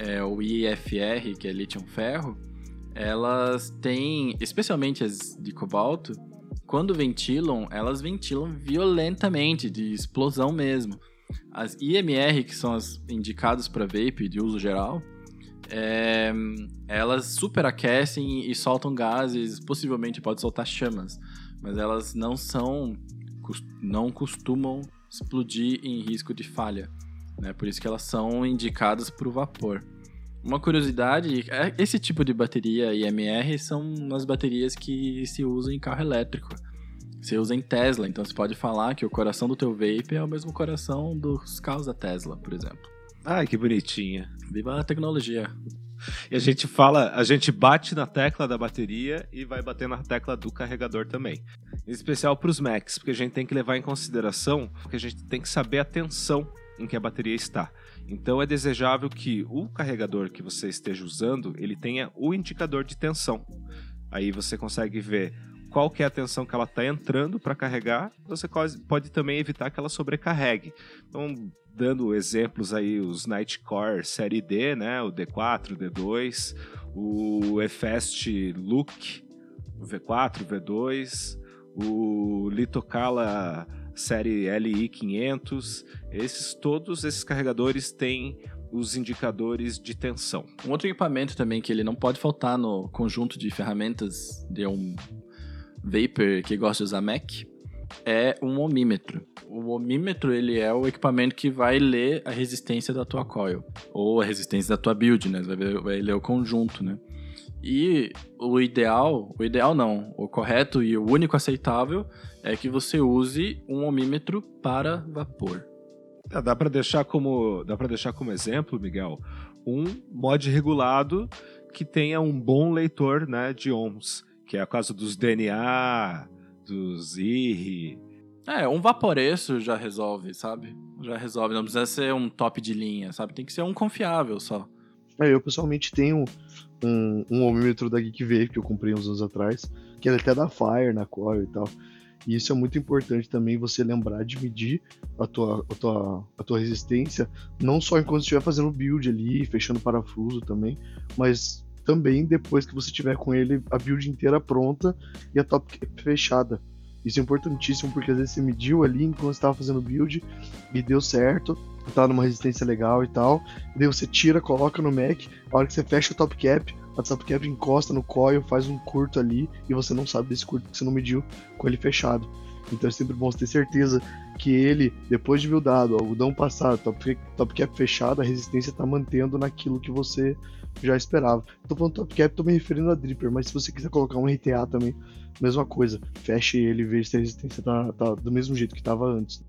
S2: é, o IFR, que é lítio ferro, elas têm, especialmente as de cobalto, quando ventilam, elas ventilam violentamente, de explosão mesmo. As IMR, que são as indicadas para vape de uso geral, é, elas superaquecem e soltam gases, possivelmente pode soltar chamas, mas elas não são, não costumam explodir em risco de falha, né? Por isso que elas são indicadas para o vapor. Uma curiosidade, é- esse tipo de bateria IMR são as baterias que se usam em carro elétrico. Você usa em Tesla, então você pode falar que o coração do teu vape é o mesmo coração dos carros da Tesla, por exemplo.
S1: Ai, que bonitinha.
S2: Viva a tecnologia.
S1: E a gente fala, a gente bate na tecla da bateria e vai bater na tecla do carregador também. Em especial para os Macs, porque a gente tem que levar em consideração que a gente tem que saber a tensão em que a bateria está. Então é desejável que o carregador que você esteja usando, ele tenha o indicador de tensão. Aí você consegue ver qual que é a tensão que ela está entrando para carregar. Você pode também evitar que ela sobrecarregue. Então, dando exemplos aí, os Nightcore série D, né? O D4, o D2, o eFast Look, o V4, o V2, o Litocala série LI500. Esses todos esses carregadores têm os indicadores de tensão.
S2: Um outro equipamento também que ele não pode faltar no conjunto de ferramentas de um vapor que gosta de usar Mac é um ohmímetro. O ohmímetro ele é o equipamento que vai ler a resistência da tua coil ou a resistência da tua build, né? Vai, ver- vai ler o conjunto, né? E o ideal, o ideal não, o correto e o único aceitável é que você use um ohmímetro para vapor.
S1: Ah, Dá para deixar como dá para deixar como exemplo, Miguel, um mod regulado que tenha um bom leitor, né, de ohms, que é a caso dos DNA, dos IRI.
S2: É, um vaporeço já resolve, sabe? Já resolve, não precisa ser um top de linha, sabe? Tem que ser um confiável só.
S4: É, eu pessoalmente tenho um, um ohmímetro da Geek Vape que eu comprei uns anos atrás, que ele até dá fire na coil e tal. E isso é muito importante também você lembrar de medir a tua, a tua, a tua resistência, não só enquanto estiver fazendo build ali, fechando parafuso também, mas também depois que você tiver com ele a build inteira pronta e a top cap fechada. Isso é importantíssimo porque às vezes você mediu ali enquanto estava fazendo build e deu certo, tá numa resistência legal e tal. E daí você tira, coloca no Mac, a hora que você fecha o top cap, a cap encosta no coil, faz um curto ali e você não sabe desse curto que você não mediu com ele fechado. Então é sempre bom você ter certeza que ele, depois de buildado, algodão passado, top, top cap fechado, a resistência tá mantendo naquilo que você já esperava. Tô falando top cap, tô me referindo a dripper, mas se você quiser colocar um RTA também, mesma coisa. Feche ele e veja se a resistência tá, tá do mesmo jeito que tava antes.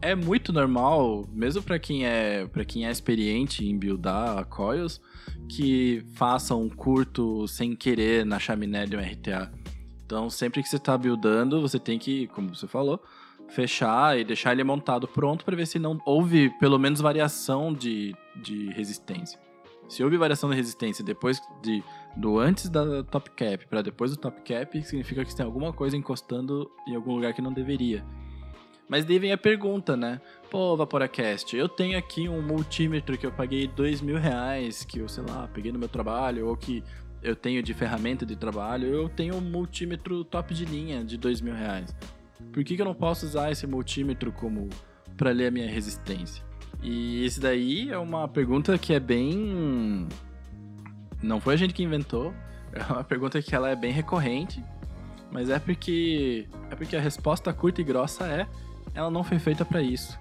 S2: É muito normal, mesmo pra quem é para quem é experiente em buildar coils, que faça um curto sem querer na chaminé de um RTA. Então, sempre que você tá buildando, você tem que, como você falou, fechar e deixar ele montado pronto para ver se não houve pelo menos variação de, de resistência. Se houve variação de resistência depois de do antes da top cap para depois do top cap, significa que tem alguma coisa encostando em algum lugar que não deveria. Mas daí vem a pergunta, né? Pô, Vaporacast, eu tenho aqui um multímetro que eu paguei dois mil reais, que eu, sei lá, peguei no meu trabalho, ou que eu tenho de ferramenta de trabalho, eu tenho um multímetro top de linha de dois mil reais. Por que, que eu não posso usar esse multímetro como para ler a minha resistência? E isso daí é uma pergunta que é bem. Não foi a gente que inventou, é uma pergunta que ela é bem recorrente, mas é porque é porque a resposta curta e grossa é ela não foi feita para isso.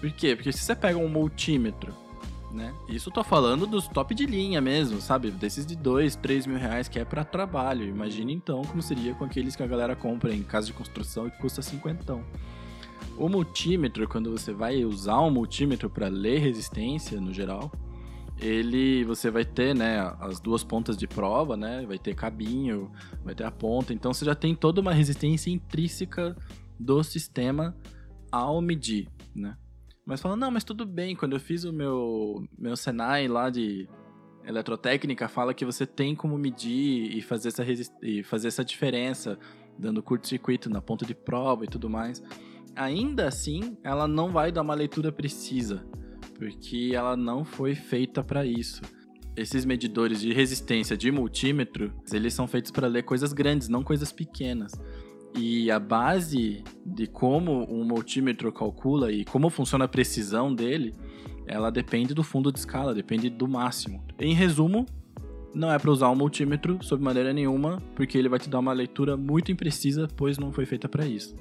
S2: Por quê? Porque se você pega um multímetro, né? Isso eu tô falando dos top de linha mesmo, sabe? Desses de 2, 3 mil reais que é para trabalho. Imagine então como seria com aqueles que a galera compra em casa de construção e que custa cinquentão. O multímetro, quando você vai usar um multímetro para ler resistência no geral, ele você vai ter, né, as duas pontas de prova, né? Vai ter cabinho, vai ter a ponta, então você já tem toda uma resistência intrínseca do sistema ao medir, né? Mas falando, não, mas tudo bem, quando eu fiz o meu meu Senai lá de eletrotécnica, fala que você tem como medir e fazer essa e fazer essa diferença, dando curto-circuito na ponta de prova e tudo mais. Ainda assim, ela não vai dar uma leitura precisa, porque ela não foi feita para isso. Esses medidores de resistência de multímetro, eles são feitos para ler coisas grandes, não coisas pequenas. E a base de como um multímetro calcula e como funciona a precisão dele, ela depende do fundo de escala, depende do máximo. Em resumo, não é para usar um multímetro sob maneira nenhuma, porque ele vai te dar uma leitura muito imprecisa, pois não foi feita para isso.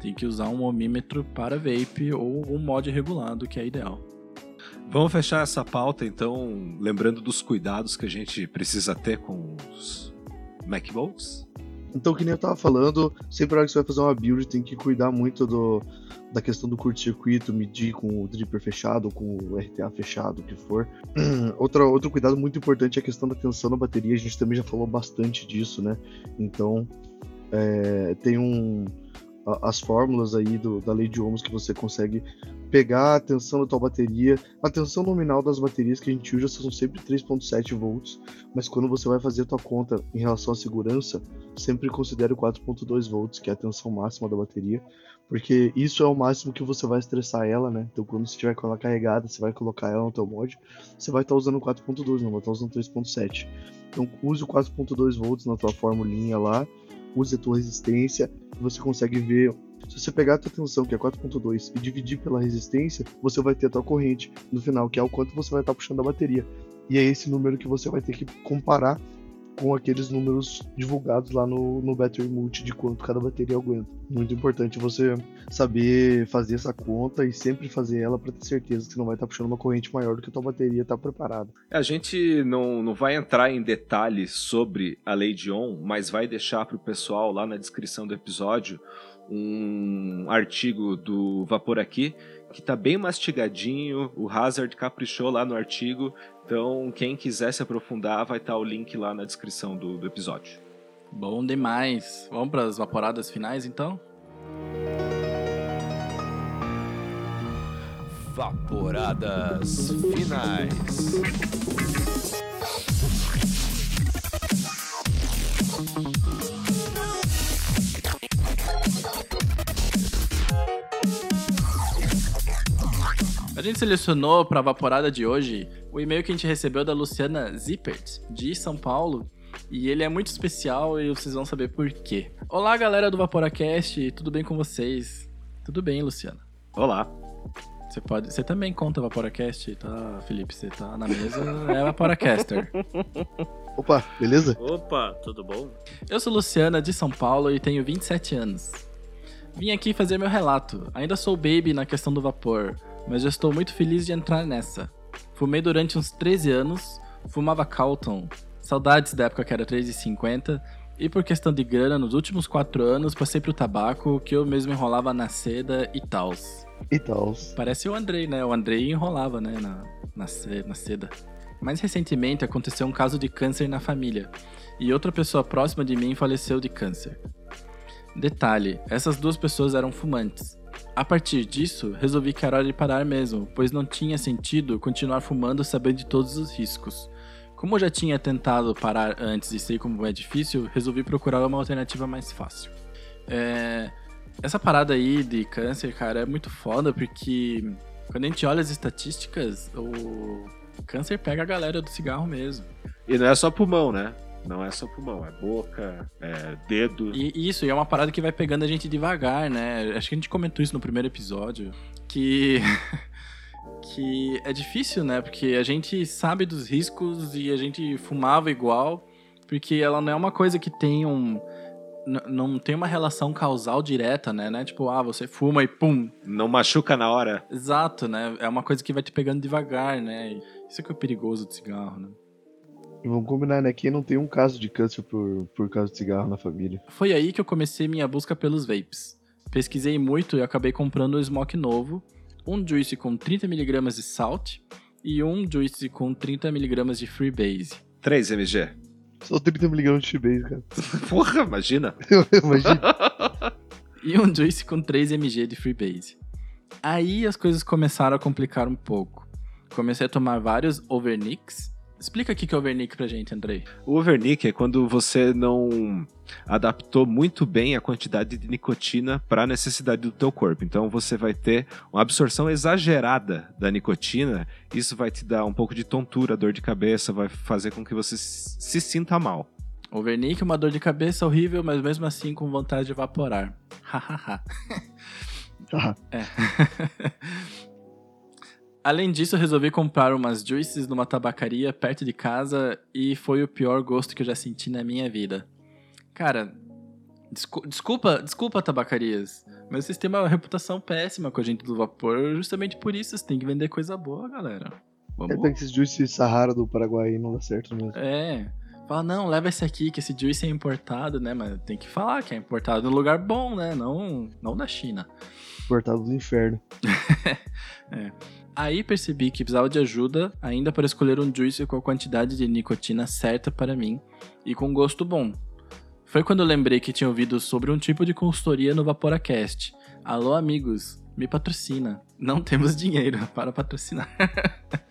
S2: Tem que usar um ohmímetro para vape ou um mod regulado, que é ideal.
S1: Vamos fechar essa pauta, então, lembrando dos cuidados que a gente precisa ter com os MacBooks.
S4: Então, que nem eu tava falando, sempre na hora que você vai fazer uma build, tem que cuidar muito do, da questão do curto-circuito, medir com o dripper fechado, com o RTA fechado, o que for. Outro, outro cuidado muito importante é a questão da tensão na bateria, a gente também já falou bastante disso, né? Então, é, tem um as fórmulas aí do, da lei de ohms que você consegue pegar a tensão da tua bateria. A tensão nominal das baterias que a gente usa são sempre 3.7 volts, mas quando você vai fazer a tua conta em relação à segurança, sempre considere 4.2 volts, que é a tensão máxima da bateria, porque isso é o máximo que você vai estressar ela, né? Então quando você tiver com ela carregada, você vai colocar ela no teu mod, você vai estar tá usando 4.2, não vai estar tá usando 3.7. Então use o 4.2 volts na tua formulinha lá, use a tua resistência, você consegue ver. Se você pegar a tua tensão, que é 4.2, e dividir pela resistência, você vai ter a tua corrente no final, que é o quanto você vai estar puxando a bateria. E é esse número que você vai ter que comparar com aqueles números divulgados lá no, no Battery Multi de quanto cada bateria aguenta. Muito importante você saber fazer essa conta e sempre fazer ela para ter certeza que você não vai estar puxando uma corrente maior do que a tua bateria está preparada.
S1: A gente não, não vai entrar em detalhes sobre a lei de ON, mas vai deixar para o pessoal lá na descrição do episódio um artigo do Vapor aqui que tá bem mastigadinho. O Hazard caprichou lá no artigo. Então, quem quiser se aprofundar, vai estar tá o link lá na descrição do, do episódio.
S2: Bom demais. Vamos para as vaporadas finais, então?
S6: Vaporadas finais.
S2: A gente selecionou para a vaporada de hoje o e-mail que a gente recebeu da Luciana Zippert, de São Paulo. E ele é muito especial e vocês vão saber por quê. Olá, galera do Vaporacast, tudo bem com vocês? Tudo bem, Luciana?
S1: Olá.
S2: Você pode, você também conta Vaporacast, tá, Felipe? Você tá na mesa, é Vaporacaster.
S4: Opa, beleza?
S3: Opa, tudo bom?
S2: Eu sou Luciana, de São Paulo, e tenho 27 anos. Vim aqui fazer meu relato. Ainda sou baby na questão do vapor, mas já estou muito feliz de entrar nessa. Fumei durante uns 13 anos, fumava Calton, saudades da época que era 3,50, e por questão de grana, nos últimos 4 anos passei pro tabaco, que eu mesmo enrolava na seda e tals.
S4: E tals.
S2: Parece o Andrei, né? O Andrei enrolava, né, na, na, na seda. Mais recentemente aconteceu um caso de câncer na família, e outra pessoa próxima de mim faleceu de câncer. Detalhe: essas duas pessoas eram fumantes. A partir disso, resolvi que era hora de parar mesmo, pois não tinha sentido continuar fumando sabendo de todos os riscos. Como eu já tinha tentado parar antes e sei como é difícil, resolvi procurar uma alternativa mais fácil. É... Essa parada aí de câncer, cara, é muito foda porque quando a gente olha as estatísticas, o câncer pega a galera do cigarro mesmo.
S1: E não é só pulmão, né? Não é só pulmão, é boca, é dedo.
S2: E isso, e é uma parada que vai pegando a gente devagar, né? Acho que a gente comentou isso no primeiro episódio. Que. que é difícil, né? Porque a gente sabe dos riscos e a gente fumava igual. Porque ela não é uma coisa que tem um. Não tem uma relação causal direta, né? né? Tipo, ah, você fuma e pum.
S1: Não machuca na hora.
S2: Exato, né? É uma coisa que vai te pegando devagar, né? Isso que é perigoso do cigarro, né?
S4: E vamos combinar, né? Quem não tem um caso de câncer por, por causa de cigarro na família?
S2: Foi aí que eu comecei minha busca pelos vapes. Pesquisei muito e acabei comprando um smoke novo, um juice com 30mg de salt e um juice com 30mg de freebase.
S1: 3 mg.
S4: Só 30mg de freebase, cara.
S1: Porra, imagina.
S4: imagina.
S2: e um juice com 3mg de freebase. Aí as coisas começaram a complicar um pouco. Comecei a tomar vários overnicks Explica aqui que é o overnick pra gente, Andrei.
S1: O overnick é quando você não adaptou muito bem a quantidade de nicotina para a necessidade do teu corpo. Então você vai ter uma absorção exagerada da nicotina, isso vai te dar um pouco de tontura, dor de cabeça, vai fazer com que você se sinta mal.
S2: Overnick, uma dor de cabeça horrível, mas mesmo assim com vontade de evaporar. Hahaha. é. Além disso, eu resolvi comprar umas juices numa tabacaria perto de casa e foi o pior gosto que eu já senti na minha vida. Cara, Descu- Desculpa, desculpa, tabacarias. Mas vocês têm uma reputação péssima com a gente do vapor, justamente por isso vocês têm que vender coisa boa, galera.
S4: É,
S2: Vamos.
S4: tem que esses juice Sahara do Paraguai não dá certo mesmo.
S2: É. Fala, não, leva esse aqui, que esse juice é importado, né? Mas tem que falar que é importado no lugar bom, né? Não, não da China.
S4: Portado do inferno.
S2: Aí percebi que precisava de ajuda ainda para escolher um juice com a quantidade de nicotina certa para mim e com gosto bom. Foi quando eu lembrei que tinha ouvido sobre um tipo de consultoria no Vaporacast. Alô, amigos, me patrocina. Não temos dinheiro para patrocinar.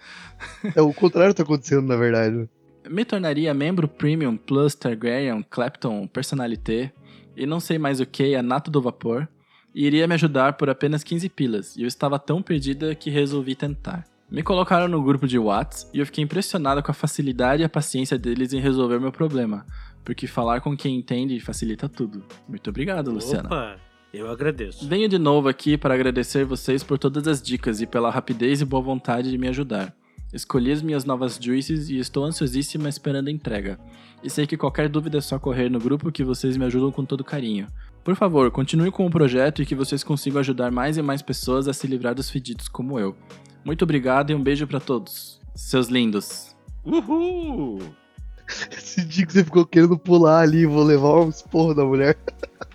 S4: É o contrário tá acontecendo, na verdade.
S2: Me tornaria membro Premium Plus Targaryen Clapton Personalité e não sei mais o que, a Nato do Vapor, iria me ajudar por apenas 15 pilas, e eu estava tão perdida que resolvi tentar. Me colocaram no grupo de Whats e eu fiquei impressionado com a facilidade e a paciência deles em resolver meu problema, porque falar com quem entende facilita tudo. Muito obrigado, Luciana.
S3: Opa, eu agradeço.
S2: Venho de novo aqui para agradecer vocês por todas as dicas e pela rapidez e boa vontade de me ajudar. Escolhi as minhas novas juices e estou ansiosíssima esperando a entrega. E sei que qualquer dúvida é só correr no grupo que vocês me ajudam com todo carinho. Por favor, continue com o projeto e que vocês consigam ajudar mais e mais pessoas a se livrar dos fedidos como eu. Muito obrigado e um beijo para todos. Seus lindos.
S1: Uhul!
S4: Esse dia que você ficou querendo pular ali, vou levar um esporro da mulher.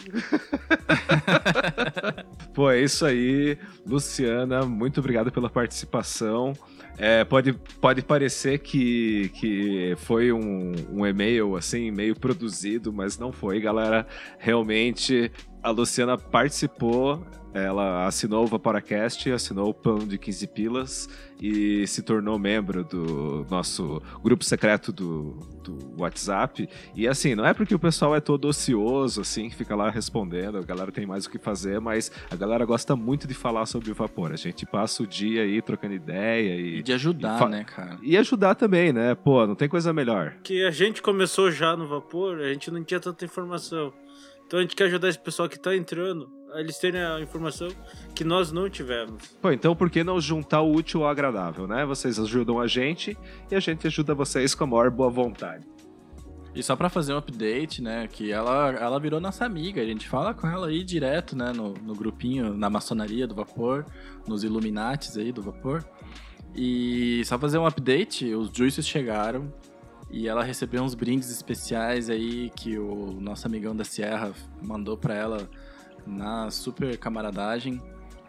S1: Pô, é isso aí, Luciana. Muito obrigado pela participação. É, pode, pode parecer que, que foi um, um e-mail assim, meio produzido, mas não foi, galera. Realmente a Luciana participou, ela assinou o Vaporacast, assinou o Pão de 15 Pilas e se tornou membro do nosso grupo secreto do, do WhatsApp. E assim, não é porque o pessoal é todo ocioso, assim, que fica lá respondendo, a galera tem mais o que fazer, mas a galera gosta muito de falar sobre o vapor. A gente passa o dia aí trocando ideia
S2: E
S1: e,
S2: de ajudar,
S1: e
S2: né, cara?
S1: e ajudar também, né? Pô, não tem coisa melhor.
S3: Que a gente começou já no vapor, a gente não tinha tanta informação. Então a gente quer ajudar esse pessoal que tá entrando, eles terem a informação que nós não tivemos.
S1: Pô, então por que não juntar o útil ao agradável, né? Vocês ajudam a gente e a gente ajuda vocês com a maior boa vontade.
S2: E só pra fazer um update, né, que ela, ela virou nossa amiga, a gente fala com ela aí direto, né, no, no grupinho, na maçonaria do vapor, nos Illuminates aí do vapor. E só fazer um update, os juices chegaram e ela recebeu uns brindes especiais aí que o nosso amigão da Sierra mandou pra ela na super camaradagem.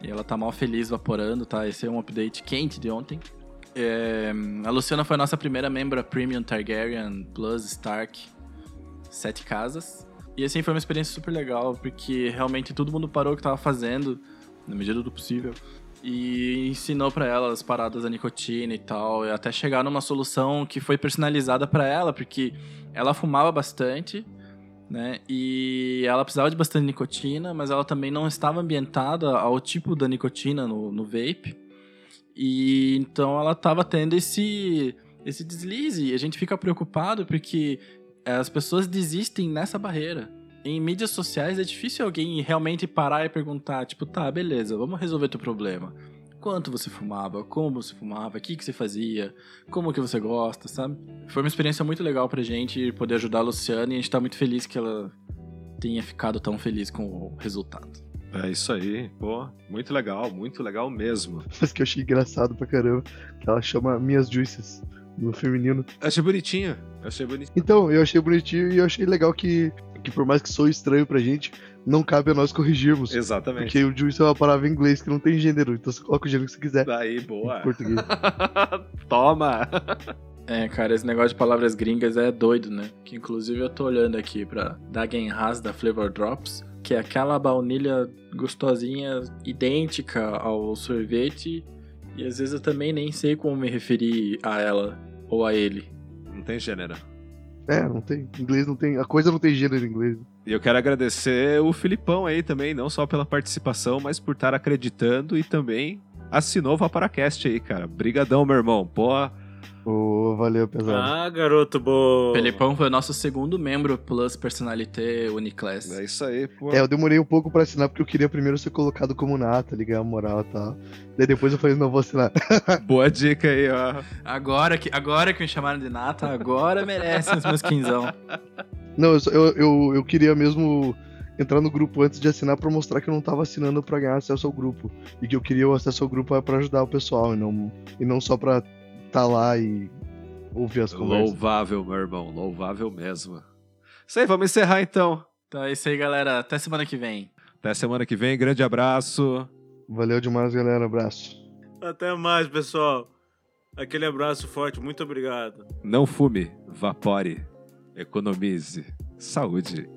S2: E ela tá mal feliz vaporando, tá? Esse é um update quente de ontem. É, a Luciana foi a nossa primeira membra Premium Targaryen Plus Stark Sete Casas. E assim foi uma experiência super legal, porque realmente todo mundo parou o que tava fazendo, na medida do possível, e ensinou pra ela as paradas da nicotina e tal, e até chegar numa solução que foi personalizada pra ela, porque ela fumava bastante, né? E ela precisava de bastante nicotina, mas ela também não estava ambientada ao tipo da nicotina no, no vape. E então ela tava tendo esse, esse deslize. E a gente fica preocupado porque as pessoas desistem nessa barreira. Em mídias sociais é difícil alguém realmente parar e perguntar, tipo, tá, beleza, vamos resolver teu problema. Quanto você fumava, como você fumava, o que, que você fazia, como que você gosta, sabe? Foi uma experiência muito legal pra gente poder ajudar a Luciana e a gente tá muito feliz que ela tenha ficado tão feliz com o resultado.
S1: É isso aí, pô, muito legal, muito legal mesmo.
S4: Mas que eu achei engraçado pra caramba. Que ela chama Minhas Juices no feminino.
S1: Achei bonitinho, achei bonitinho.
S4: Então, eu achei bonitinho e eu achei legal que, que por mais que soe estranho pra gente, não cabe a nós corrigirmos.
S1: Exatamente.
S4: Porque o juice é uma palavra em inglês que não tem gênero, então você coloca o gênero que você quiser
S1: Daí,
S4: em
S1: boa.
S4: português.
S1: Toma!
S2: É, cara, esse negócio de palavras gringas é doido, né? Que inclusive eu tô olhando aqui pra Dagenhas da Flavor Drops, que é aquela baunilha gostosinha, idêntica ao sorvete, e às vezes eu também nem sei como me referir a ela ou a ele.
S1: Não tem gênero.
S4: É, não tem. Em inglês não tem. A coisa não tem gênero em inglês.
S1: E eu quero agradecer o Filipão aí também, não só pela participação, mas por estar acreditando e também assinou o Vaporacast aí, cara. Brigadão, meu irmão. Pô,
S4: Ô, valeu, pesado.
S3: Ah, garoto bom.
S2: Felipão foi o nosso segundo membro Plus Personalité Uniclass.
S1: é isso aí, pô.
S4: É, eu demorei um pouco pra assinar porque eu queria primeiro ser colocado como nata, ligar a moral e tal. Daí depois eu falei, não vou assinar.
S1: Boa dica aí, ó.
S2: Agora que, agora que me chamaram de nata, agora merece os meus quinzão.
S4: Não, eu, eu, eu, eu queria mesmo entrar no grupo antes de assinar pra mostrar que eu não tava assinando pra ganhar acesso ao grupo. E que eu queria o acesso ao grupo pra ajudar o pessoal e não, e não só pra tá lá e ouvir as conversas.
S1: Louvável, meu irmão, louvável mesmo. Isso aí, vamos encerrar então.
S2: Então é isso aí, galera. Até semana que vem.
S1: Até semana que vem, grande abraço.
S4: Valeu demais, galera. Abraço.
S3: Até mais, pessoal. Aquele abraço forte, muito obrigado.
S1: Não fume, vapore, economize. Saúde.